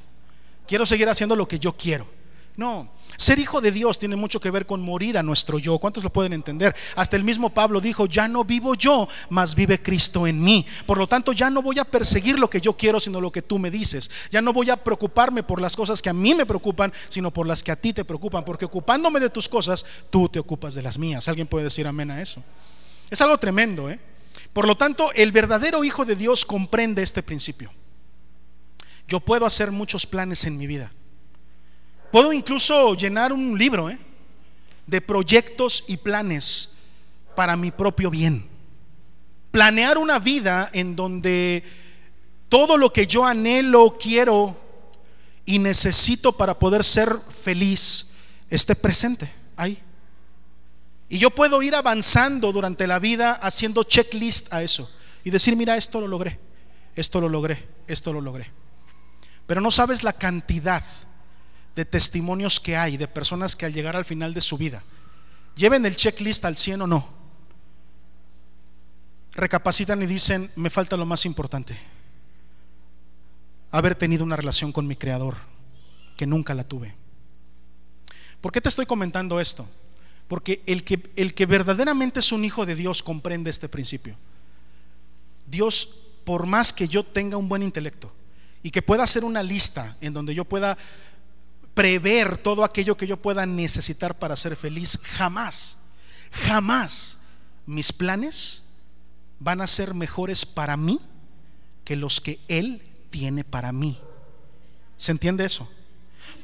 Quiero seguir haciendo lo que yo quiero. No, ser hijo de Dios tiene mucho que ver con morir a nuestro yo. ¿Cuántos lo pueden entender? Hasta el mismo Pablo dijo, ya no vivo yo, mas vive Cristo en mí. Por lo tanto, ya no voy a perseguir lo que yo quiero, sino lo que tú me dices. Ya no voy a preocuparme por las cosas que a mí me preocupan, sino por las que a ti te preocupan. Porque ocupándome de tus cosas, tú te ocupas de las mías. ¿Alguien puede decir amén a eso? Es algo tremendo, ¿eh? Por lo tanto, el verdadero hijo de Dios comprende este principio. Yo puedo hacer muchos planes en mi vida Puedo incluso llenar un libro ¿eh? de proyectos y planes para mi propio bien. Planear una vida en donde todo lo que yo anhelo, quiero y necesito para poder ser feliz esté presente ahí. Y yo puedo ir avanzando durante la vida haciendo checklist a eso y decir, mira, esto lo logré, esto lo logré, esto lo logré. Pero no sabes la cantidad de testimonios que hay de personas que al llegar al final de su vida, lleven el checklist al 100 o no, recapacitan y dicen, me falta lo más importante, haber tenido una relación con mi Creador, que nunca la tuve. ¿Por qué te estoy comentando esto? Porque el que, el que verdaderamente es un hijo de Dios comprende este principio. Dios, por más que yo tenga un buen intelecto y que pueda hacer una lista en donde yo pueda prever todo aquello que yo pueda necesitar para ser feliz, jamás, jamás mis planes van a ser mejores para mí que los que Él tiene para mí. ¿Se entiende eso?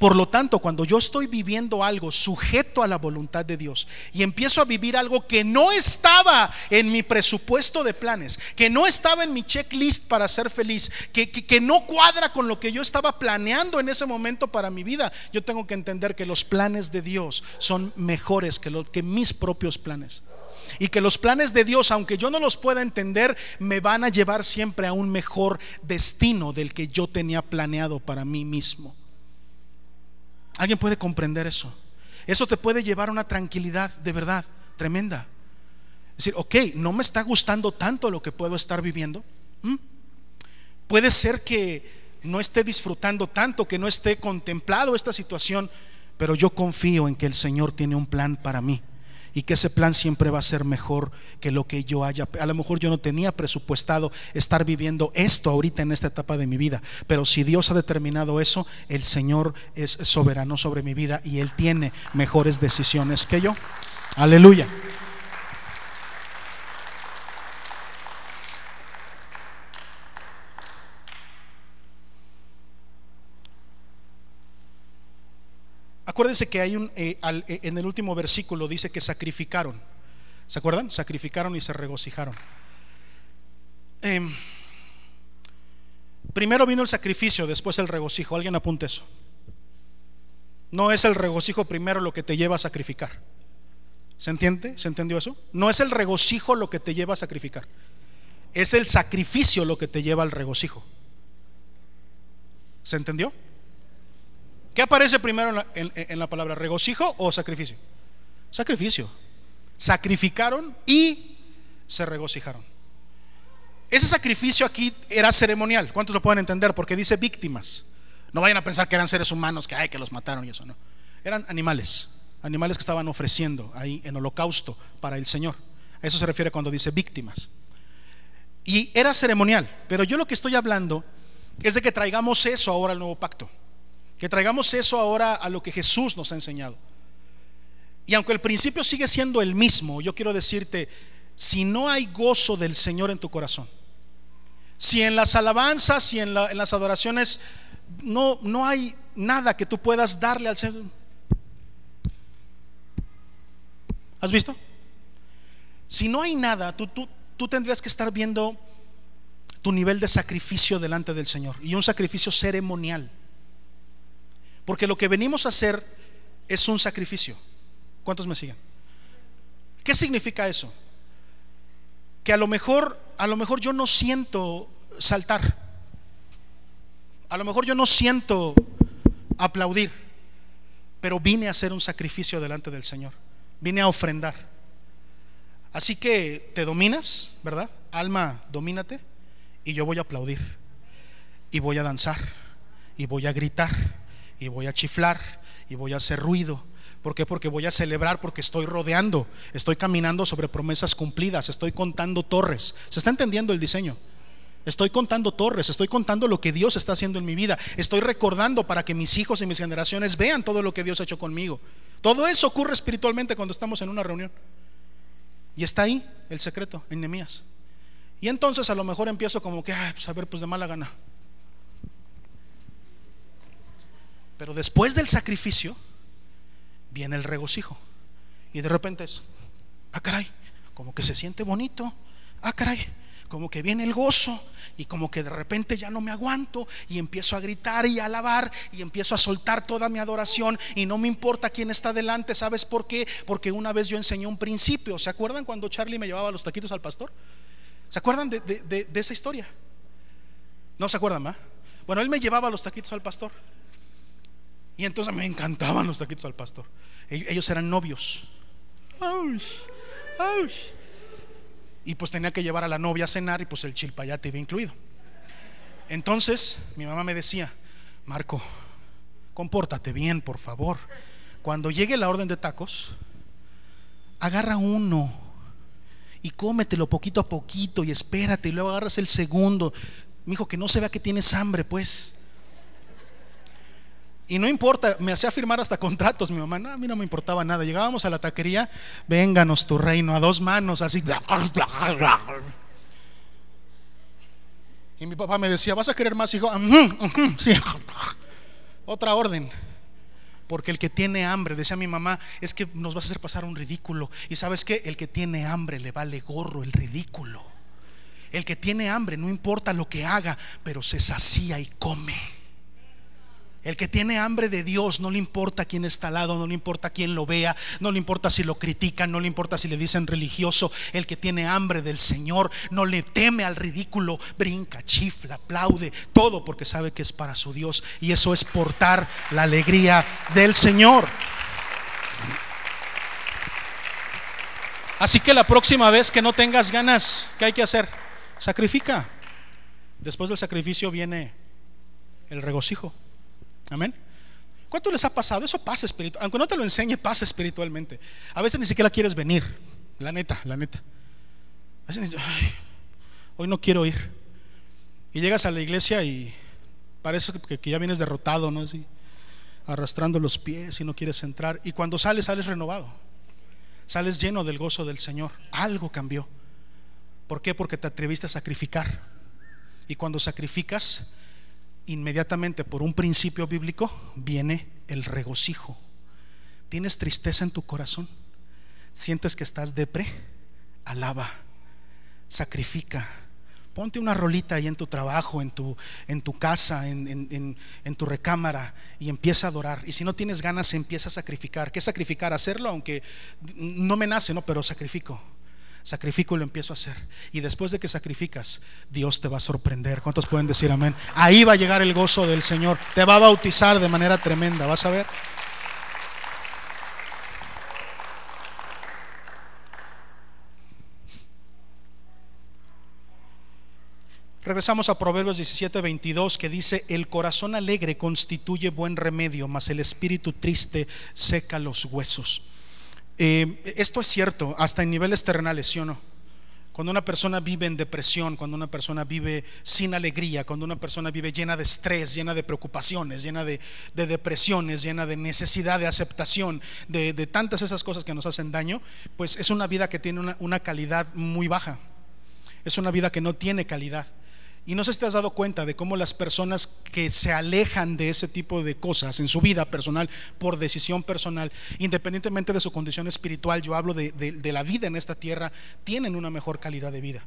Por lo tanto, cuando yo estoy viviendo algo sujeto a la voluntad de Dios y empiezo a vivir algo que no estaba en mi presupuesto de planes, que no estaba en mi checklist para ser feliz, que, que, no cuadra con lo que yo estaba planeando en ese momento para mi vida, yo tengo que entender que los planes de Dios son mejores que, lo, que mis propios planes y que los planes de Dios, aunque yo no los pueda entender, me van a llevar siempre a un mejor destino del que yo tenía planeado para mí mismo. ¿Alguien puede comprender eso? Eso te puede llevar a una tranquilidad de verdad tremenda. Es decir, ok, no me está gustando tanto lo que puedo estar viviendo. Puede ser que no esté disfrutando tanto, que no esté contemplado esta situación, pero yo confío en que el Señor tiene un plan para mí y que ese plan siempre va a ser mejor que lo que yo haya. A lo mejor yo no tenía presupuestado estar viviendo esto ahorita en esta etapa de mi vida, pero si Dios ha determinado eso, el Señor es soberano sobre mi vida y Él tiene mejores decisiones que yo. Aleluya. Acuérdense que hay un, eh, eh, en el último versículo dice que sacrificaron. ¿Se acuerdan? Sacrificaron y se regocijaron. Em, primero vino el sacrificio, después el regocijo. Alguien apunte eso. No es el regocijo primero lo que te lleva a sacrificar. ¿Se entiende? ¿Se entendió eso? No es el regocijo lo que te lleva a sacrificar. Es el sacrificio lo que te lleva al regocijo. ¿Se entendió? ¿Qué aparece primero en la, palabra? ¿Regocijo o sacrificio? Sacrificio. Sacrificaron y se regocijaron. Ese sacrificio aquí era ceremonial. ¿Cuántos lo pueden entender? Porque dice víctimas. No vayan a pensar que eran seres humanos que, hay que los mataron y eso no. Eran animales. Animales que estaban ofreciendo ahí en holocausto para el Señor. A eso se refiere cuando dice víctimas. Y era ceremonial. Pero yo lo que estoy hablando es de que traigamos eso ahora al nuevo pacto. Que traigamos eso ahora a lo que Jesús nos ha enseñado. Y aunque el principio sigue siendo el mismo, yo quiero decirte, si no hay gozo del Señor en tu corazón, si en las alabanzas y en, las adoraciones no, no hay nada que tú puedas darle al Señor. ¿Has visto? Si no hay nada, tú, tú, tú tendrías que estar viendo tu nivel de sacrificio delante del Señor y un sacrificio ceremonial. Porque lo que venimos a hacer es un sacrificio. ¿Cuántos me siguen? ¿Qué significa eso? Que a lo mejor, a lo mejor yo no siento saltar. A lo mejor yo no siento aplaudir, pero vine a hacer un sacrificio delante del Señor. Vine a ofrendar. Así que te dominas, ¿verdad? Alma, domínate y yo voy a aplaudir y voy a danzar y voy a gritar y voy a chiflar y voy a hacer ruido. ¿Por qué? Porque voy a celebrar porque estoy rodeando, estoy caminando sobre promesas cumplidas, estoy contando torres. ¿Se está entendiendo el diseño? Estoy contando torres, estoy contando lo que Dios está haciendo en mi vida. Estoy recordando para que mis hijos y mis generaciones vean todo lo que Dios ha hecho conmigo. Todo eso ocurre espiritualmente cuando estamos en una reunión. Y está ahí el secreto en Nemías. Y entonces a lo mejor empiezo como que, pues a ver, pues de mala gana. Pero después del sacrificio viene el regocijo. Y de repente es, ah, caray, como que se siente bonito. Ah, caray, como que viene el gozo. Y como que de repente ya no me aguanto y empiezo a gritar y a alabar y empiezo a soltar toda mi adoración y no me importa quién está delante, ¿sabes por qué? Porque una vez yo enseñé un principio. ¿Se acuerdan cuando Charlie me llevaba los taquitos al pastor? ¿Se acuerdan de, esa historia? ¿No se acuerdan, más Bueno, él me llevaba los taquitos al pastor Y entonces me encantaban los taquitos al pastor. Ellos eran novios. Y pues tenía que llevar a la novia a cenar y pues el chilpayate iba incluido. Entonces mi mamá me decía, Marco, compórtate bien, por favor. Cuando llegue la orden de tacos, agarra uno y cómetelo poquito a poquito y espérate y luego agarras el segundo. Mi hijo, que no se vea que tienes hambre, pues. Y no importa, me hacía firmar hasta contratos mi mamá. No, a mí no me importaba nada. Llegábamos a la taquería, vénganos tu reino, a dos manos, así. Y mi papá me decía, ¿vas a querer más, hijo? Sí. Otra orden. Porque el que tiene hambre, decía mi mamá, es que nos vas a hacer pasar un ridículo. Y sabes que el que tiene hambre le vale gorro el ridículo. El que tiene hambre, no importa lo que haga, pero se sacía y come. El que tiene hambre de Dios, no le importa quién está al lado, no le importa quién lo vea, no le importa si lo critican, no le importa si le dicen religioso. El que tiene hambre del Señor no le teme al ridículo, brinca, chifla, aplaude, todo porque sabe que es para su Dios. Y eso es portar la alegría del Señor. Así que la próxima vez que no tengas ganas, ¿qué hay que hacer? Sacrifica. Después del sacrificio viene el regocijo. Amén. ¿Cuánto les ha pasado? Eso pasa espiritual. Aunque no te lo enseñe, pasa espiritualmente. A veces ni siquiera quieres venir. La neta, la neta. A veces dices, hoy no quiero ir. Y llegas a la iglesia y parece que, ya vienes derrotado, ¿no? Así, arrastrando los pies y no quieres entrar. Y cuando sales, sales renovado. Sales lleno del gozo del Señor. Algo cambió. ¿Por qué? Porque te atreviste a sacrificar. Y cuando sacrificas, inmediatamente por un principio bíblico viene el regocijo. ¿Tienes tristeza en tu corazón? ¿Sientes que estás depre? Alaba, sacrifica. Ponte una rolita ahí en tu trabajo, en tu, en tu casa, en, en, tu recámara y empieza a adorar. Y si no tienes ganas, empieza a sacrificar. ¿Qué sacrificar? Hacerlo, aunque no me nace, ¿no? Pero sacrifico sacrifico y lo empiezo a hacer. Y después de que sacrificas, Dios te va a sorprender. ¿Cuántos pueden decir amén? Ahí va a llegar el gozo del Señor. Te va a bautizar de manera tremenda. ¿Vas a ver? Regresamos a Proverbios 17, 22 que dice, el corazón alegre constituye buen remedio, mas el espíritu triste seca los huesos. Eh, esto es cierto hasta en niveles terrenales, ¿sí o no? Cuando una persona vive en depresión, cuando una persona vive sin alegría, cuando una persona vive llena de estrés, llena de preocupaciones, llena de, depresiones, llena de necesidad de aceptación, de, tantas esas cosas que nos hacen daño, pues es una vida que tiene una calidad muy baja. Es una vida que no tiene calidad. Y no sé si te has dado cuenta de cómo las personas que se alejan de ese tipo de cosas en su vida personal por decisión personal, independientemente de su condición espiritual, yo hablo de, la vida en esta tierra, tienen una mejor calidad de vida.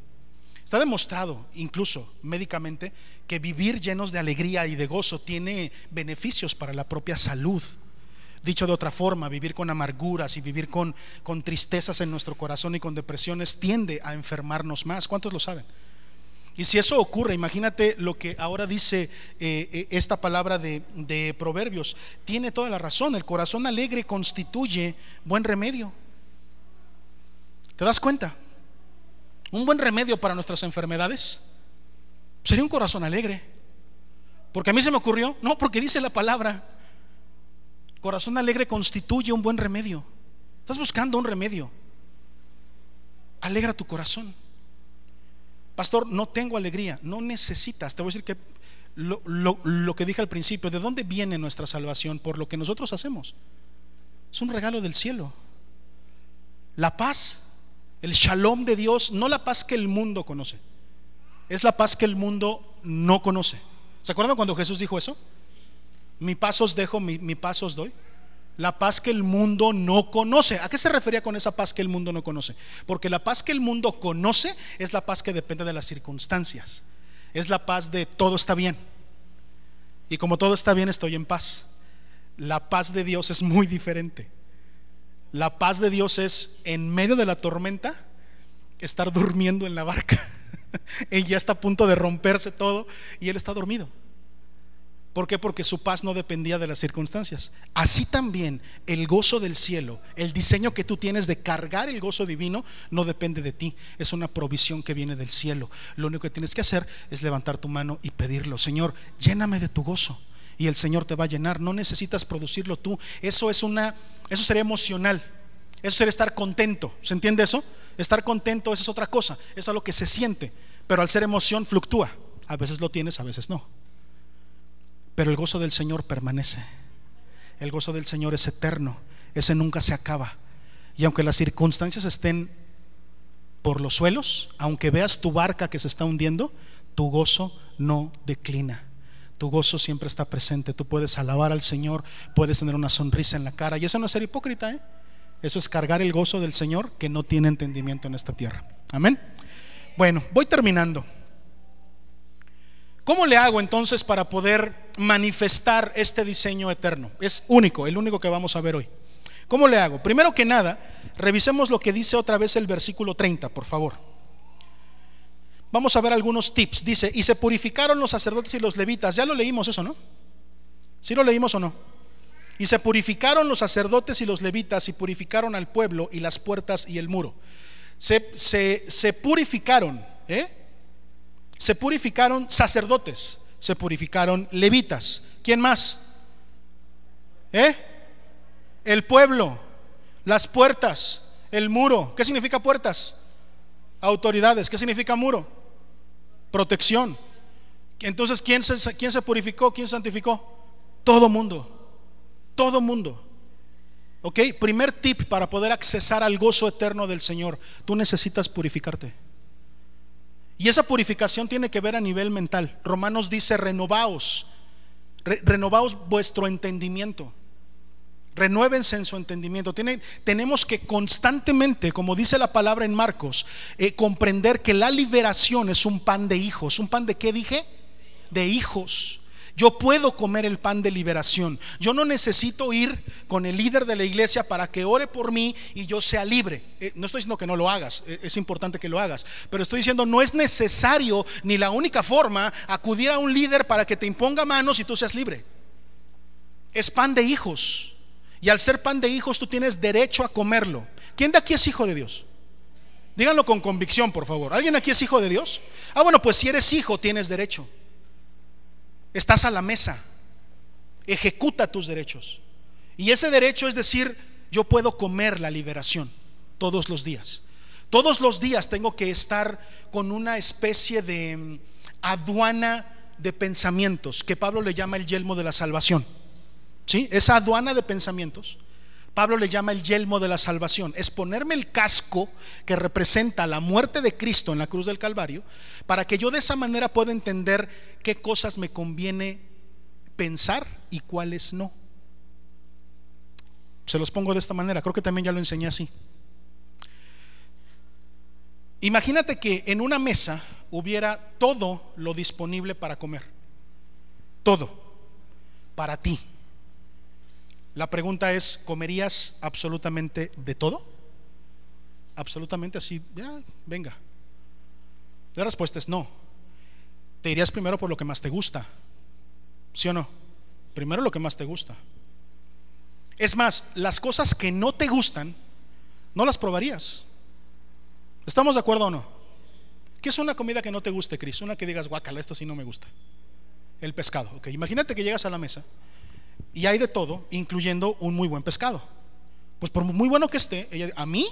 Está demostrado, incluso médicamente, que vivir llenos de alegría y de gozo tiene beneficios para la propia salud. Dicho de otra forma, vivir con amarguras y vivir con, con tristezas en nuestro corazón y con depresiones tiende a enfermarnos más. ¿Cuántos lo saben? Y si eso ocurre, imagínate lo que ahora dice eh, eh, esta palabra de, de Proverbios. Tiene toda la razón. El corazón alegre constituye buen remedio. ¿Te das cuenta? Un buen remedio para nuestras enfermedades sería un corazón alegre. Porque a mí se me ocurrió, no, porque dice la palabra, corazón alegre constituye un buen remedio. Estás buscando un remedio. Alegra tu corazón. Pastor, no tengo alegría. No necesitas. Te voy a decir que lo, que dije al principio, ¿de dónde viene nuestra salvación? Por lo que nosotros hacemos. Es un regalo del cielo. La paz, el shalom de Dios, no la paz que el mundo conoce. Es la paz que el mundo no conoce. ¿Se acuerdan cuando Jesús dijo eso? Mi paz os dejo, mi, mi paz os doy. La paz que el mundo no conoce. ¿A qué se refería con esa paz que el mundo no conoce? Porque la paz que el mundo conoce es la paz que depende de las circunstancias. Es la paz de todo está bien. Y como todo está bien, estoy en paz. La paz de Dios es muy diferente. La paz de Dios es en medio de la tormenta estar durmiendo en la barca. ya está a punto de romperse todo y Él está dormido. ¿Por qué? Porque su paz no dependía de las circunstancias. Así también el gozo del cielo, el diseño que tú tienes de cargar el gozo divino, no depende de ti. Es una provisión que viene del cielo. Lo único que tienes que hacer es levantar tu mano y pedirlo. Señor, lléname de tu gozo. Y el Señor te va a llenar. No necesitas producirlo tú. Eso es una, eso sería emocional. Eso sería estar contento. ¿Se entiende eso? Estar contento, eso es otra cosa. Eso es lo que se siente. Pero al ser emoción fluctúa. A veces lo tienes, a veces no. Pero el gozo del Señor permanece. El gozo del Señor es eterno. Ese nunca se acaba. Y aunque las circunstancias estén por los suelos, aunque veas tu barca que se está hundiendo, tu gozo no declina. Tu gozo siempre está presente. Tú puedes alabar al Señor, puedes tener una sonrisa en la cara. Y eso no es ser hipócrita, ¿eh? Eso es cargar el gozo del Señor que no tiene entendimiento en esta tierra. Amén. Bueno, voy terminando. ¿Cómo le hago entonces para poder manifestar este diseño eterno? Es único, el único que vamos a ver hoy. ¿Cómo le hago? Primero que nada, revisemos lo que dice otra vez el versículo 30, por favor. Vamos a ver algunos tips. Dice, y se purificaron los sacerdotes y los levitas. Ya lo leímos eso, ¿no? ¿Sí lo leímos o no? Y se purificaron los sacerdotes y los levitas y purificaron al pueblo y las puertas y el muro. Se, se, se purificaron, ¿eh? Se purificaron sacerdotes, se purificaron levitas. ¿Quién más? ¿Eh? El pueblo, las puertas, el muro. ¿Qué significa puertas? Autoridades. ¿Qué significa muro? Protección. Entonces, ¿quién se, quién se purificó? ¿Quién santificó? Todo mundo. Todo mundo. ¿Ok? Primer tip para poder accesar al gozo eterno del Señor. Tú necesitas purificarte. Y esa purificación tiene que ver a nivel mental. Romanos dice, renovaos, renovaos vuestro entendimiento. Renuévense en su entendimiento. tenemos que constantemente, como dice la palabra en Marcos, eh, comprender que la liberación es un pan de hijos. ¿Un pan de qué dije? De hijos. Yo puedo comer el pan de liberación. Yo no necesito ir con el líder de la iglesia para que ore por mí y yo sea libre. Eh, no estoy diciendo que no lo hagas, eh, es importante que lo hagas, pero estoy diciendo no es necesario ni la única forma acudir a un líder para que te imponga manos y tú seas libre. Es pan de hijos. Y al ser pan de hijos tú tienes derecho a comerlo. ¿Quién de aquí es hijo de Dios? Díganlo con convicción, por favor. ¿Alguien aquí es hijo de Dios? Ah, bueno, pues si eres hijo tienes derecho. Estás a la mesa. Ejecuta tus derechos. Y ese derecho es decir, yo puedo comer la liberación todos los días. Todos los días tengo que estar con una especie de mm, aduana de pensamientos que Pablo le llama el yelmo de la salvación. ¿Sí? Esa aduana de pensamientos, Pablo le llama el yelmo de la salvación. Es ponerme el casco que representa la muerte de Cristo en la cruz del Calvario para que yo de esa manera pueda entender qué cosas me conviene pensar y cuáles no. Se los pongo de esta manera, creo que también ya lo enseñé así. Imagínate que en una mesa hubiera todo lo disponible para comer. Todo. Para ti. La pregunta es, ¿comerías absolutamente de todo? Absolutamente así, ya, venga. La respuesta es no. Te irías primero por lo que más te gusta. ¿Sí o no? Primero lo que más te gusta. Es más, las cosas que no te gustan, no las probarías. ¿Estamos de acuerdo o no? ¿Qué es una comida que no te guste, Cris? Una que digas, guacala, esto sí no me gusta. El pescado. Ok, imagínate que llegas a la mesa y hay de todo, incluyendo un muy buen pescado. Pues por muy bueno que esté, a mí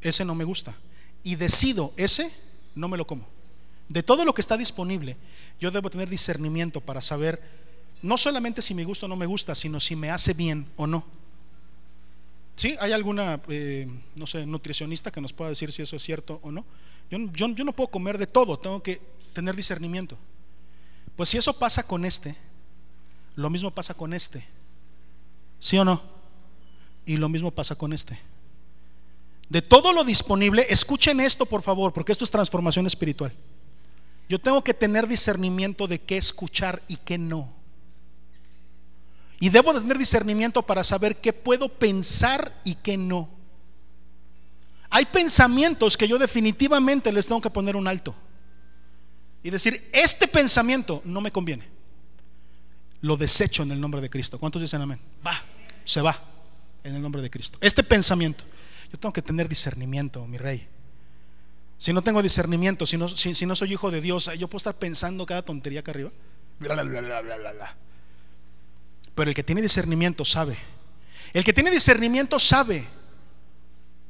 ese no me gusta. Y decido ese no me lo como. De todo lo que está disponible, yo debo tener discernimiento para saber no solamente si me gusta o no me gusta, sino si me hace bien o no. ¿Sí? ¿Hay alguna, eh, no sé, nutricionista que nos pueda decir si eso es cierto o no? Yo, yo, yo no puedo comer de todo, tengo que tener discernimiento. Pues si eso pasa con este, lo mismo pasa con este. ¿Sí o no? Y lo mismo pasa con este de todo lo disponible, escuchen esto por favor, porque esto es transformación espiritual. Yo tengo que tener discernimiento de qué escuchar y qué no. Y debo de tener discernimiento para saber qué puedo pensar y qué no. Hay pensamientos que yo definitivamente les tengo que poner un alto. Y decir, este pensamiento no me conviene. Lo desecho en el nombre de Cristo. ¿Cuántos dicen amén? Va, se va en el nombre de Cristo. Este pensamiento, yo tengo que tener discernimiento, mi rey. Si no tengo discernimiento, si no, soy hijo de Dios, yo puedo estar pensando cada tontería acá arriba. Pero el que tiene discernimiento sabe. El que tiene discernimiento sabe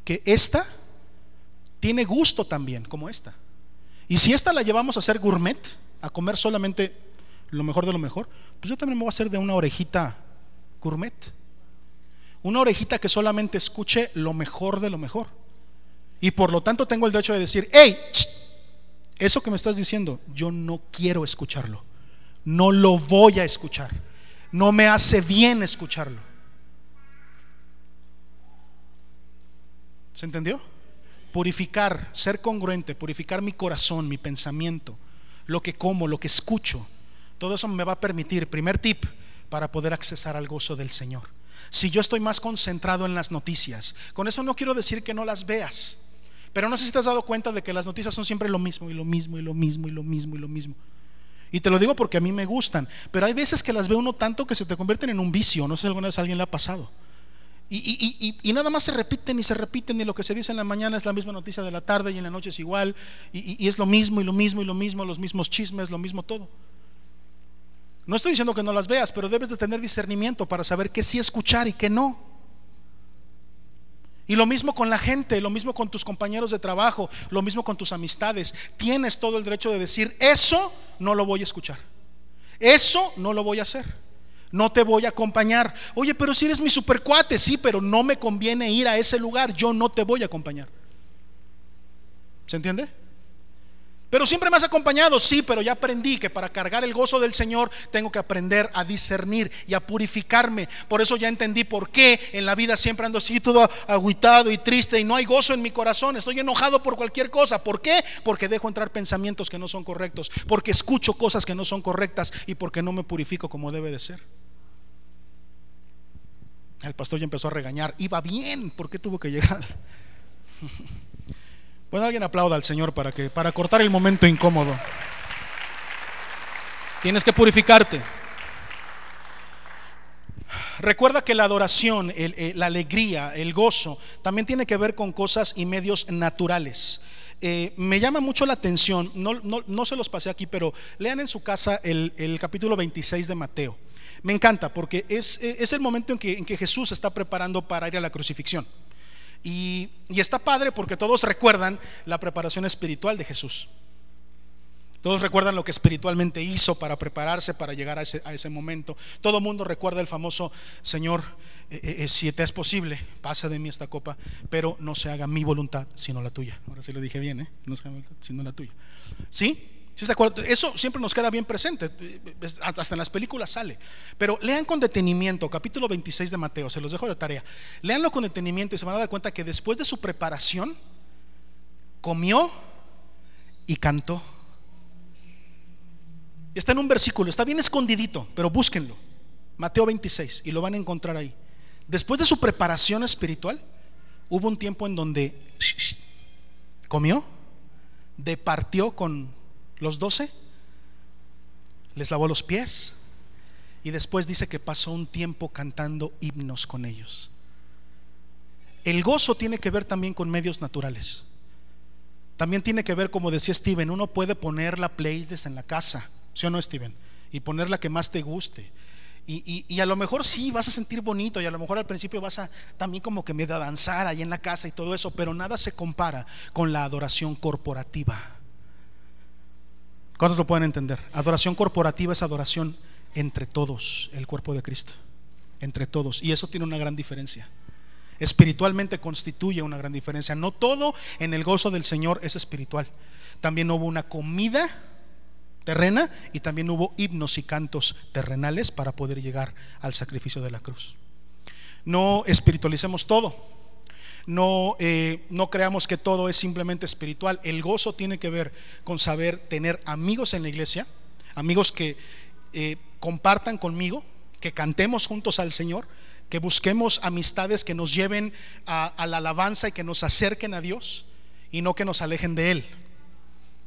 que esta tiene gusto también, como esta. Y si esta la llevamos a hacer gourmet, a comer solamente lo mejor de lo mejor, pues yo también me voy a hacer de una orejita gourmet. Una orejita que solamente escuche lo mejor de lo mejor. Y por lo tanto tengo el derecho de decir, hey, eso que me estás diciendo, yo no quiero escucharlo. No lo voy a escuchar. No me hace bien escucharlo. ¿Se entendió? Purificar, ser congruente, purificar mi corazón, mi pensamiento, lo que como, lo que escucho. Todo eso me va a permitir, primer tip, para poder accesar al gozo del Señor. Si yo estoy más concentrado en las noticias, con eso no quiero decir que no las veas, pero no sé si te has dado cuenta de que las noticias son siempre lo mismo y lo mismo y lo mismo y lo mismo y lo mismo. Y te lo digo porque a mí me gustan, pero hay veces que las ve uno tanto que se te convierten en un vicio, no sé si alguna vez a alguien le ha pasado. Y, nada más se repiten y se repiten y lo que se dice en la mañana es la misma noticia de la tarde y en la noche es igual y, es lo mismo y lo mismo y lo mismo, los mismos chismes, lo mismo todo. No estoy diciendo que no las veas, pero debes de tener discernimiento para saber qué sí escuchar y qué no. Y lo mismo con la gente, lo mismo con tus compañeros de trabajo, lo mismo con tus amistades. Tienes todo el derecho de decir, eso no lo voy a escuchar. Eso no lo voy a hacer no te voy a acompañar. Oye, pero si eres mi supercuate, sí, pero no me conviene ir a ese lugar, yo no te voy a acompañar. ¿Se entiende? Pero siempre me has acompañado, sí, pero ya aprendí que para cargar el gozo del Señor tengo que aprender a discernir y a purificarme. Por eso ya entendí por qué en la vida siempre ando así todo agüitado y triste y no hay gozo en mi corazón. Estoy enojado por cualquier cosa. ¿Por qué? Porque dejo entrar pensamientos que no son correctos, porque escucho cosas que no son correctas y porque no me purifico como debe de ser. El pastor ya empezó a regañar. Iba bien, ¿por qué tuvo que llegar? Bueno, alguien aplauda al Señor para que para cortar el momento incómodo. Tienes que purificarte. Recuerda que la adoración, eh, la alegría, el gozo, también tiene que ver con cosas y medios naturales. Eh, me llama mucho la atención, no, se los pasé aquí, pero lean en su casa el, el capítulo 26 de Mateo. Me encanta porque es, es el momento en que, en que Jesús está preparando para ir a la crucifixión. Y, está padre porque todos recuerdan la preparación espiritual de Jesús. Todos recuerdan lo que espiritualmente hizo para prepararse para llegar a ese, momento. Todo mundo recuerda el famoso Señor, eh, eh, eh, si te es posible, pasa de mí esta copa, pero no se haga mi voluntad, sino la tuya. Ahora sí lo dije bien, no se haga sino la tuya. ¿Sí? Eso siempre nos queda bien presente, hasta en las películas sale. Pero lean con detenimiento, capítulo 26 de Mateo, se los dejo de tarea. Leanlo con detenimiento y se van a dar cuenta que después de su preparación, comió y cantó. Está en un versículo, está bien escondidito, pero búsquenlo. Mateo 26 y lo van a encontrar ahí. Después de su preparación espiritual, hubo un tiempo en donde comió, departió con los doce, les lavó los pies y después dice que pasó un tiempo cantando himnos con ellos. El gozo tiene que ver también con medios naturales. También tiene que ver, como decía Steven, uno puede poner la playlist en la casa, ¿sí o no, Steven? Y poner la que más te guste. Y, a lo mejor sí vas a sentir bonito y a lo mejor al principio vas a también como que medio a danzar ahí en la casa y todo eso, pero nada se compara con la adoración corporativa. ¿Cuántos lo pueden entender? Adoración corporativa es adoración entre todos, el cuerpo de Cristo. Entre todos. Y eso tiene una gran diferencia. Espiritualmente constituye una gran diferencia. No todo en el gozo del Señor es espiritual. También hubo una comida terrena y también hubo himnos y cantos terrenales para poder llegar al sacrificio de la cruz. No espiritualicemos todo no, eh, no creamos que todo es simplemente espiritual. El gozo tiene que ver con saber tener amigos en la iglesia, amigos que eh, compartan conmigo, que cantemos juntos al Señor, que busquemos amistades que nos lleven a, la alabanza y que nos acerquen a Dios y no que nos alejen de Él.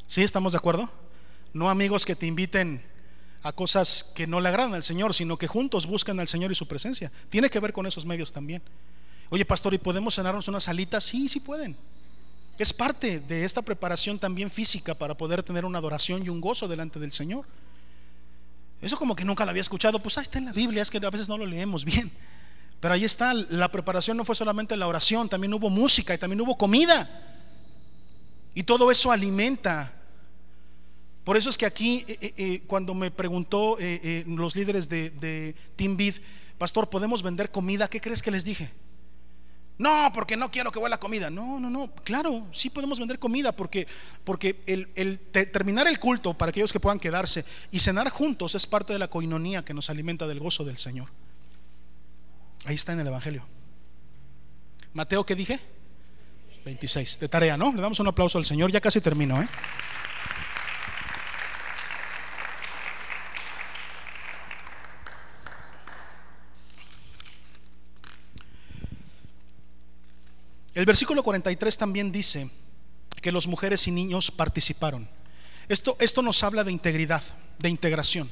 ¿Sí? ¿Estamos de acuerdo? No amigos que te inviten a cosas que no le agradan al Señor, sino que juntos buscan al Señor y su presencia. Tiene que ver con esos medios también. Oye, pastor, ¿y podemos cenarnos unas alitas? Sí, sí pueden. Es parte de esta preparación también física para poder tener una adoración y un gozo delante del Señor. Eso como que nunca lo había escuchado, pues ahí está en la Biblia, es que a veces no lo leemos bien. Pero ahí está, la preparación no fue solamente la oración, también hubo música y también hubo comida. Y todo eso alimenta por eso es que aquí, eh, eh, eh, cuando me preguntó los líderes de, de Team Bid, pastor, ¿podemos vender comida? ¿Qué crees que les dije? No, porque no quiero que huela comida. No, no, no. Claro, sí podemos vender comida porque, porque el, terminar el culto para aquellos que puedan quedarse y cenar juntos es parte de la coinonía que nos alimenta del gozo del Señor. Ahí está en el Evangelio. Mateo, ¿qué dije? 26, de tarea, ¿no? Le damos un aplauso al Señor. Ya casi termino, ¿eh? El versículo 43 también dice que los mujeres y niños participaron. Esto, esto nos habla de integridad, de integración.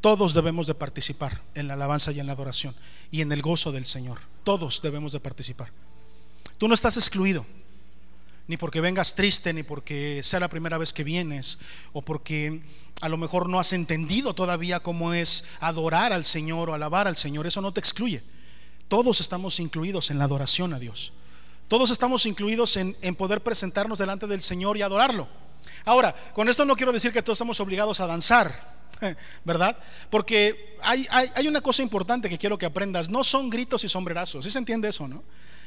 Todos debemos de participar en la alabanza y en la adoración y en el gozo del Señor. Todos debemos de participar. Tú no estás excluido, ni porque vengas triste, ni porque sea la primera vez que vienes, o porque a lo mejor no has entendido todavía cómo es adorar al Señor o alabar al Señor. Eso no te excluye. Todos estamos incluidos en la adoración a Dios. Todos estamos incluidos en, poder presentarnos delante del Señor y adorarlo. Ahora, con esto no quiero decir que todos estamos obligados a danzar, ¿verdad? Porque hay, una cosa importante que quiero que aprendas. No son gritos y sombrerazos. ¿Sí se entiende eso, no?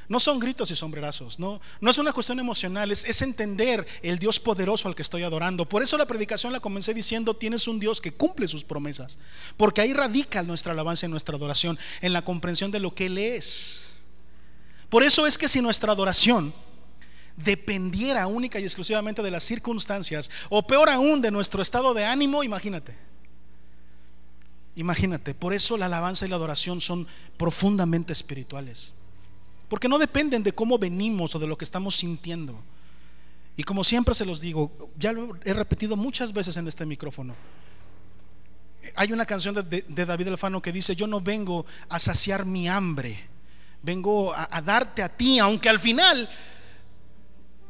No son gritos y sombrerazos, no, no es una cuestión emocional, es, es, entender el Dios poderoso al que estoy adorando. Por eso la predicación la comencé diciendo, tienes un Dios que cumple sus promesas, porque ahí radica nuestra alabanza y nuestra adoración, en la comprensión de lo que Él es. Por eso es que si nuestra adoración dependiera única y exclusivamente de las circunstancias, o peor aún de nuestro estado de ánimo, imagínate. Imagínate, por eso la alabanza y la adoración son profundamente espirituales. Porque no dependen de cómo venimos o de lo que estamos sintiendo. Y como siempre se los digo, ya lo he repetido muchas veces en este micrófono. Hay una canción de, David Alfano que dice, yo no vengo a saciar mi hambre vengo a, darte a ti, aunque al final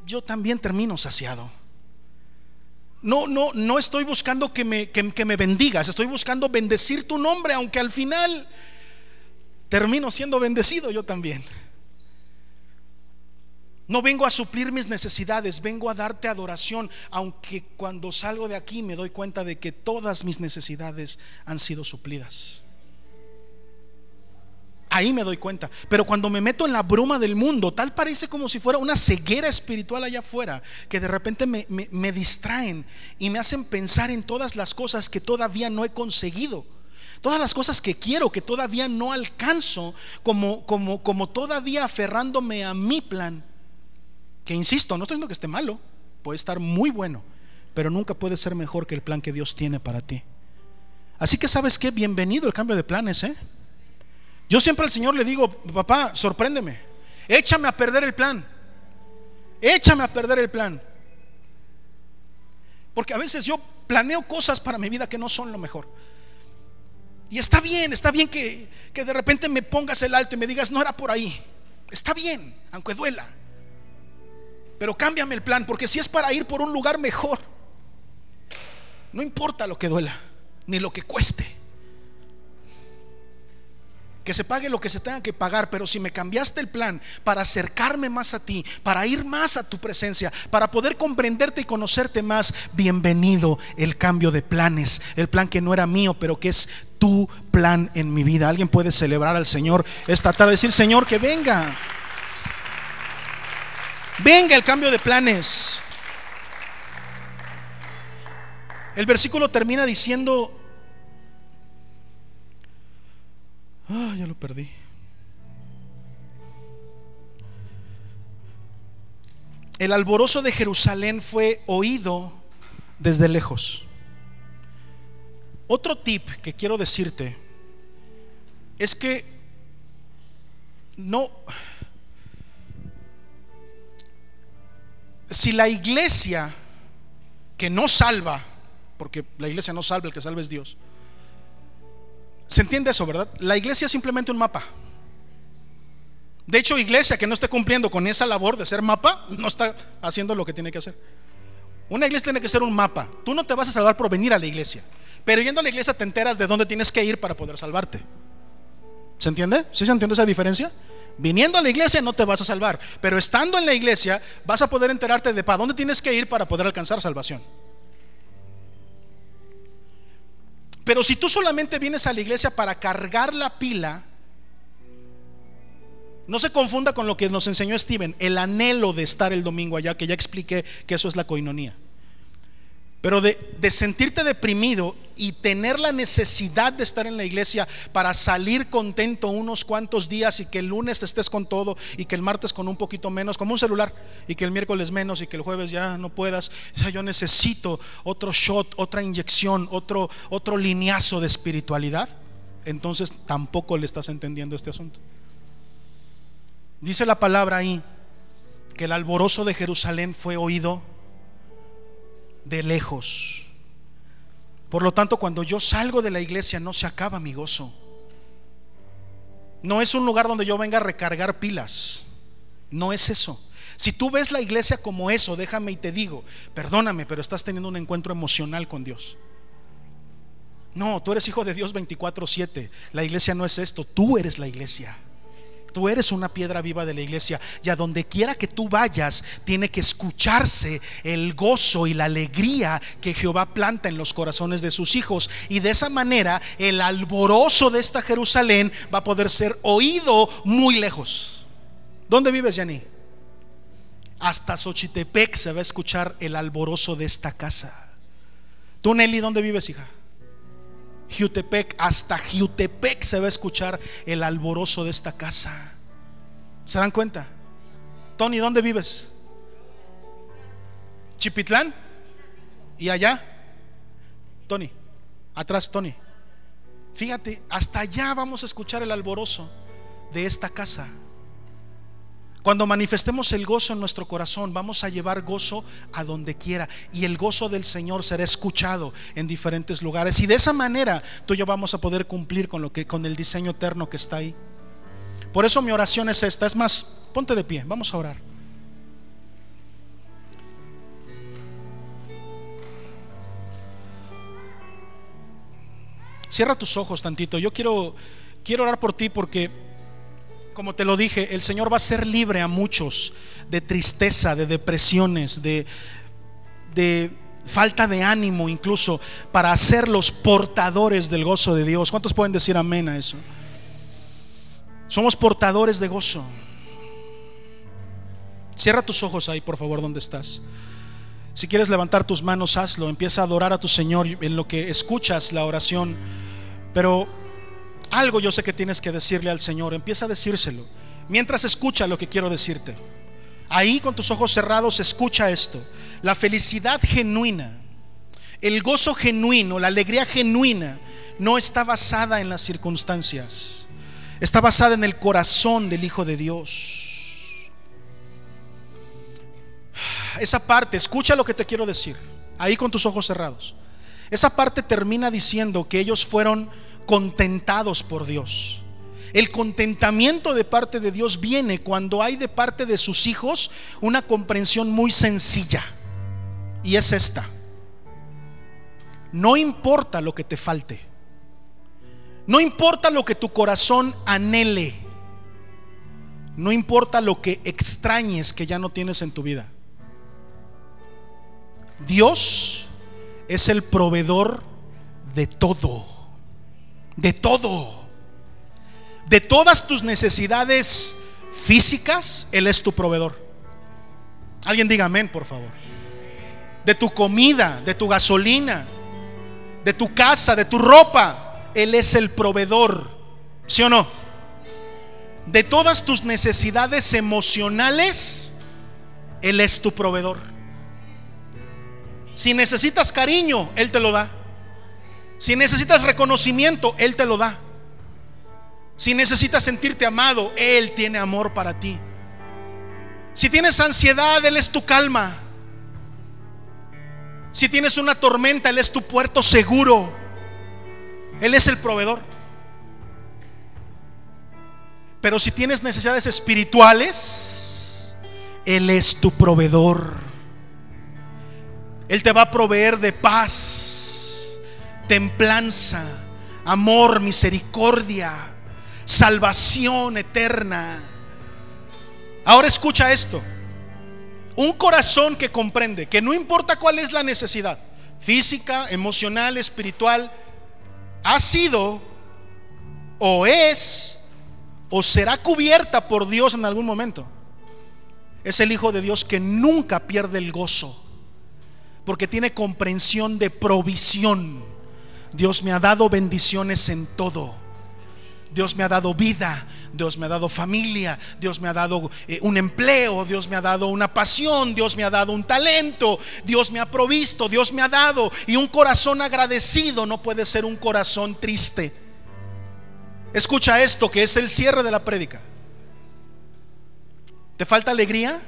yo también termino saciado. No, no, no estoy buscando que me, que me bendigas, estoy buscando bendecir tu nombre, aunque al final termino siendo bendecido yo también. No vengo a suplir mis necesidades, vengo a darte adoración, aunque cuando salgo de aquí me doy cuenta de que todas mis necesidades han sido suplidas ahí me doy cuenta. Pero cuando me meto en la bruma del mundo, tal parece como si fuera una ceguera espiritual allá afuera, que de repente me, distraen y me hacen pensar en todas las cosas que todavía no he conseguido. Todas las cosas que quiero, que todavía no alcanzo, como, como, como todavía aferrándome a mi plan. Que insisto, no estoy diciendo que esté malo, puede estar muy bueno, pero nunca puede ser mejor que el plan que Dios tiene para ti. Así que sabes que bienvenido el cambio de planes, ¿eh? Yo siempre al Señor le digo, papá, sorpréndeme. Échame a perder el plan. Échame a perder el plan. Porque a veces yo planeo cosas para mi vida que no son lo mejor. Y está bien, está bien que, que de repente me pongas el alto y me digas, no era por ahí. Está bien, aunque duela. Pero cámbiame el plan, porque si es para ir por un lugar mejor, no importa lo que duela, ni lo que cueste que se pague lo que se tenga que pagar, pero si me cambiaste el plan para acercarme más a ti, para ir más a tu presencia, para poder comprenderte y conocerte más, bienvenido el cambio de planes, el plan que no era mío, pero que es tu plan en mi vida. Alguien puede celebrar al Señor esta tarde, decir, Señor, que venga. Venga el cambio de planes. El versículo termina diciendo, Ah, ya lo perdí. El alborozo de Jerusalén fue oído desde lejos. Otro tip que quiero decirte es que no, si la iglesia que no salva, porque la iglesia no salva, el que salva es Dios. ¿Se entiende eso, verdad? La iglesia es simplemente un mapa. De hecho, iglesia que no esté cumpliendo con esa labor de ser mapa, no está haciendo lo que tiene que hacer. Una iglesia tiene que ser un mapa. Tú no te vas a salvar por venir a la iglesia. Pero yendo a la iglesia te enteras de dónde tienes que ir para poder salvarte. ¿Se entiende? ¿Sí se entiende esa diferencia? Viniendo a la iglesia no te vas a salvar, pero estando en la iglesia vas a poder enterarte de para dónde tienes que ir para poder alcanzar salvación. Pero si tú solamente vienes a la iglesia para cargar la pila, no se confunda con lo que nos enseñó Steven, el anhelo de estar el domingo allá, que ya expliqué que eso es la coinonía. Pero de, sentirte deprimido y tener la necesidad de estar en la iglesia para salir contento unos cuantos días y que el lunes estés con todo y que el martes con un poquito menos, como un celular, y que el miércoles menos y que el jueves ya no puedas. O sea, yo necesito otro shot, otra inyección, otro, otro lineazo de espiritualidad. Entonces tampoco le estás entendiendo este asunto. Dice la palabra ahí que el alborozo de Jerusalén fue oído de lejos. Por lo tanto, cuando yo salgo de la iglesia no se acaba mi gozo. No es un lugar donde yo venga a recargar pilas. No es eso. Si tú ves la iglesia como eso, déjame y te digo, perdóname, pero estás teniendo un encuentro emocional con Dios. No, tú eres hijo de Dios 24/7. La iglesia no es esto, tú eres la iglesia. Tú eres una piedra viva de la iglesia y a donde quiera que tú vayas tiene que escucharse el gozo y la alegría que Jehová planta en los corazones de sus hijos y de esa manera el alborozo de esta Jerusalén va a poder ser oído muy lejos. ¿Dónde vives, Yani? Hasta Xochitepec se va a escuchar el alborozo de esta casa. ¿Tú, Nelly, dónde vives, hija? Jutepec, hasta Jutepec se va a escuchar el alborozo de esta casa. ¿Se dan cuenta? Tony, ¿dónde vives? Chipitlán. ¿Y allá? Tony, atrás, Tony. Fíjate, hasta allá vamos a escuchar el alborozo de esta casa. Cuando manifestemos el gozo en nuestro corazón, vamos a llevar gozo a donde quiera y el gozo del Señor será escuchado en diferentes lugares y de esa manera tú y yo vamos a poder cumplir con lo que con el diseño eterno que está ahí. Por eso mi oración es esta, es más, ponte de pie, vamos a orar. Cierra tus ojos tantito. Yo quiero quiero orar por ti porque como te lo dije, el Señor va a ser libre a muchos de tristeza, de depresiones, de, de falta de ánimo incluso, para hacerlos portadores del gozo de Dios. ¿Cuántos pueden decir amén a eso? Somos portadores de gozo. Cierra tus ojos ahí, por favor, donde estás. Si quieres levantar tus manos, hazlo. Empieza a adorar a tu Señor en lo que escuchas la oración. Pero algo yo sé que tienes que decirle al Señor. Empieza a decírselo. Mientras escucha lo que quiero decirte. Ahí con tus ojos cerrados escucha esto. La felicidad genuina, el gozo genuino, la alegría genuina no está basada en las circunstancias. Está basada en el corazón del Hijo de Dios. Esa parte, escucha lo que te quiero decir. Ahí con tus ojos cerrados. Esa parte termina diciendo que ellos fueron contentados por Dios. El contentamiento de parte de Dios viene cuando hay de parte de sus hijos una comprensión muy sencilla. Y es esta. No importa lo que te falte. No importa lo que tu corazón anhele. No importa lo que extrañes que ya no tienes en tu vida. Dios es el proveedor de todo de todo. De todas tus necesidades físicas, Él es tu proveedor. Alguien diga amén, por favor. De tu comida, de tu gasolina, de tu casa, de tu ropa, Él es el proveedor. ¿Sí o no? De todas tus necesidades emocionales, Él es tu proveedor. Si necesitas cariño, Él te lo da. Si necesitas reconocimiento, Él te lo da. Si necesitas sentirte amado, Él tiene amor para ti. Si tienes ansiedad, Él es tu calma. Si tienes una tormenta, Él es tu puerto seguro. Él es el proveedor. Pero si tienes necesidades espirituales, Él es tu proveedor. Él te va a proveer de paz, templanza, amor, misericordia, salvación eterna. Ahora escucha esto. Un corazón que comprende que no importa cuál es la necesidad, física, emocional, espiritual, ha sido o es o será cubierta por Dios en algún momento. Es el Hijo de Dios que nunca pierde el gozo, porque tiene comprensión de provisión. Dios me ha dado bendiciones en todo. Dios me ha dado vida, Dios me ha dado familia, Dios me ha dado eh, un empleo, Dios me ha dado una pasión, Dios me ha dado un talento, Dios me ha provisto, Dios me ha dado. Y un corazón agradecido no puede ser un corazón triste. Escucha esto que es el cierre de la prédica. ¿Te falta alegría?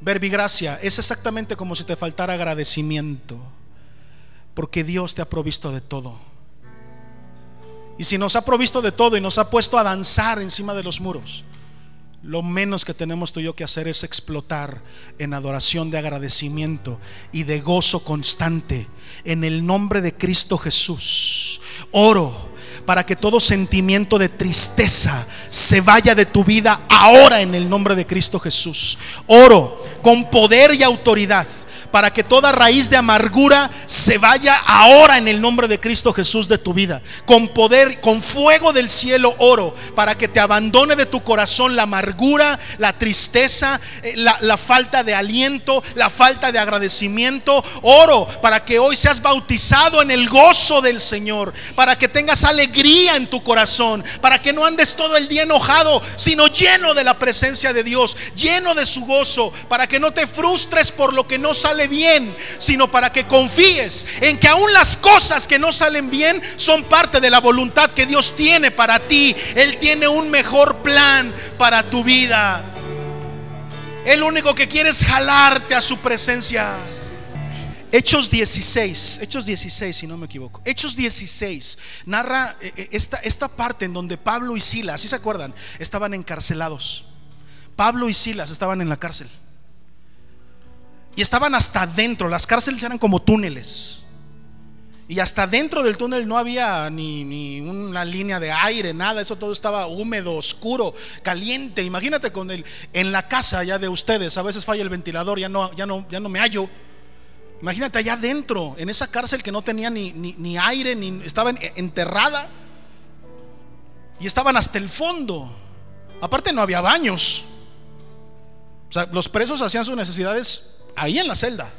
Verbigracia es exactamente como si te faltara agradecimiento, porque Dios te ha provisto de todo. Y si nos ha provisto de todo y nos ha puesto a danzar encima de los muros, lo menos que tenemos tú y yo que hacer es explotar en adoración de agradecimiento y de gozo constante en el nombre de Cristo Jesús. Oro para que todo sentimiento de tristeza se vaya de tu vida ahora en el nombre de Cristo Jesús. Oro con poder y autoridad para que toda raíz de amargura se vaya ahora en el nombre de Cristo Jesús de tu vida. Con poder, con fuego del cielo oro, para que te abandone de tu corazón la amargura, la tristeza, eh, la, la falta de aliento, la falta de agradecimiento. Oro para que hoy seas bautizado en el gozo del Señor, para que tengas alegría en tu corazón, para que no andes todo el día enojado, sino lleno de la presencia de Dios, lleno de su gozo, para que no te frustres por lo que no sale bien, sino para que confíes en que aún las cosas que no salen bien son parte de la voluntad que Dios tiene para ti. Él tiene un mejor plan para tu vida. El único que quiere es jalarte a su presencia. Hechos 16, Hechos 16, si no me equivoco. Hechos 16 narra eh, eh, esta, esta parte en donde Pablo y Silas, si se acuerdan, estaban encarcelados. Pablo y Silas estaban en la cárcel. Y estaban hasta dentro, las cárceles eran como túneles. Y hasta dentro del túnel no había ni, una línea de aire, nada, eso todo estaba húmedo, oscuro, caliente. Imagínate con el en la casa ya de ustedes, a veces falla el ventilador, ya no ya no ya no me hallo. Imagínate allá adentro, en esa cárcel que no tenía ni, ni aire, ni estaba enterrada. Y estaban hasta el fondo. Aparte no había baños. O sea, los presos hacían sus necesidades ahí en la celda.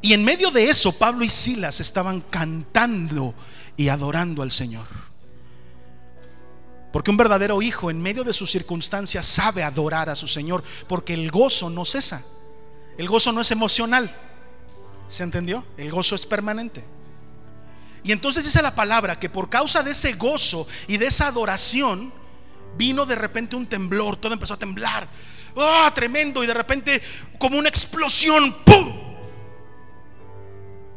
Y en medio de eso, Pablo y Silas estaban cantando y adorando al Señor. Porque un verdadero hijo en medio de sus circunstancias sabe adorar a su Señor, porque el gozo no cesa. El gozo no es emocional. ¿Se entendió? El gozo es permanente. Y entonces dice la palabra que por causa de ese gozo y de esa adoración, vino de repente un temblor, todo empezó a temblar. ¡Ah, tremendo! Y de repente, como una explosión, ¡pum!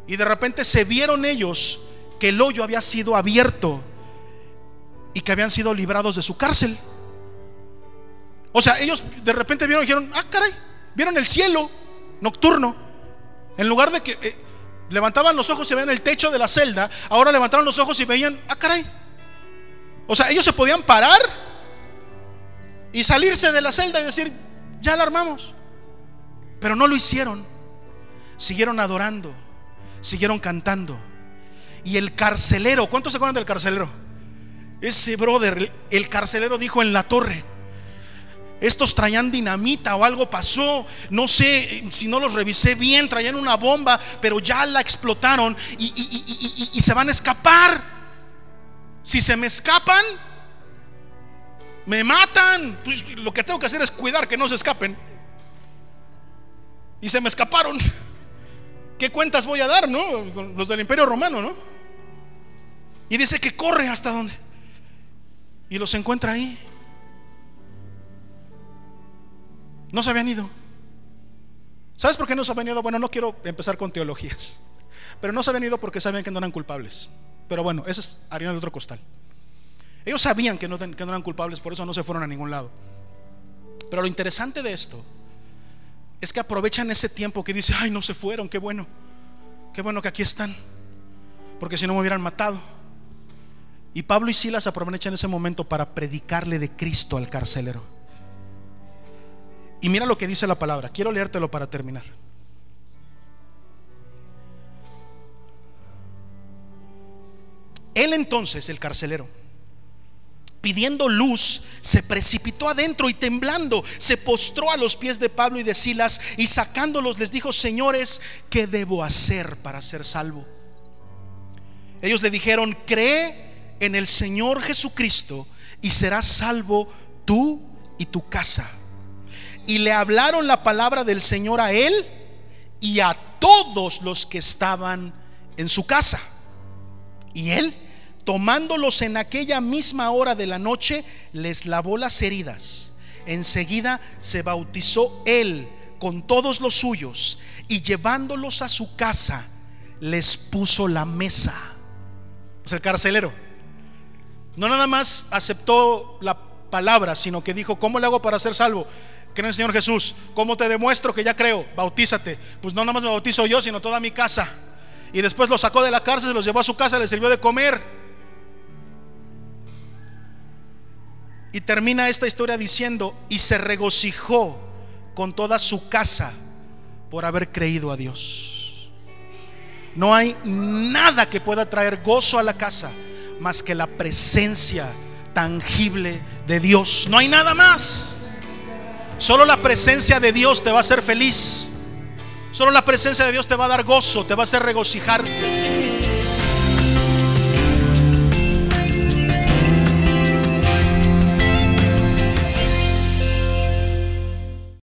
Y de repente se vieron ellos que el hoyo había sido abierto y que habían sido librados de su cárcel. O sea, ellos de repente vieron y dijeron, ah, caray, vieron el cielo nocturno. En lugar de que eh, levantaban los ojos y veían el techo de la celda, ahora levantaron los ojos y veían, ah, caray. O sea, ellos se podían parar y salirse de la celda y decir, ya la armamos. Pero no lo hicieron. Siguieron adorando, siguieron cantando. Y el carcelero, ¿cuántos se acuerdan del carcelero? Ese brother, el carcelero dijo en la torre, estos traían dinamita o algo pasó, no sé si no los revisé bien, traían una bomba, pero ya la explotaron y, y se van a escapar. Si se me escapan, me matan. Pues lo que tengo que hacer es cuidar que no se escapen. Y se me escaparon. ¿Qué cuentas voy a dar, no? los del Imperio Romano, ¿no? Y dice que corre hasta donde. Y los encuentra ahí. No se habían ido. ¿Sabes por qué no se ha venido? Bueno, no quiero empezar con teologías, pero no se ha venido porque sabían que no eran culpables. Pero bueno, ese es harina de otro costal. Ellos sabían que no, eran culpables, por eso no se fueron a ningún lado. Pero lo interesante de esto es que aprovechan ese tiempo que dice, ay, no se fueron, qué bueno, qué bueno que aquí están, porque si no me hubieran matado. Y Pablo y Silas aprovechan ese momento para predicarle de Cristo al carcelero. Y mira lo que dice la palabra, quiero leértelo para terminar. Él entonces, el carcelero, pidiendo luz, se precipitó adentro y temblando, se postró a los pies de Pablo y de Silas y sacándolos les dijo, señores, ¿qué debo hacer para ser salvo? Ellos le dijeron, cree en el Señor Jesucristo y serás salvo tú y tu casa. Y le hablaron la palabra del Señor a él y a todos los que estaban en su casa. Y él, tomándolos en aquella misma hora de la noche, les lavó las heridas. Enseguida se bautizó él con todos los suyos y llevándolos a su casa, les puso la mesa. Sea, el carcelero no nada más aceptó la palabra, sino que dijo, ¿cómo le hago para ser salvo? Creo en el Señor Jesús. ¿Cómo te demuestro que ya creo? Bautízate. Pues no nada más me bautizo yo, sino toda mi casa. Y después los sacó de la cárcel, los llevó a su casa, le sirvió de comer. Y termina esta historia diciendo, y se regocijó con toda su casa por haber creído a Dios. No hay nada que pueda traer gozo a la casa más que la presencia tangible de Dios. No hay nada más. Solo la presencia de Dios te va a hacer feliz. Solo la presencia de Dios te va a dar gozo, te va a hacer regocijarte.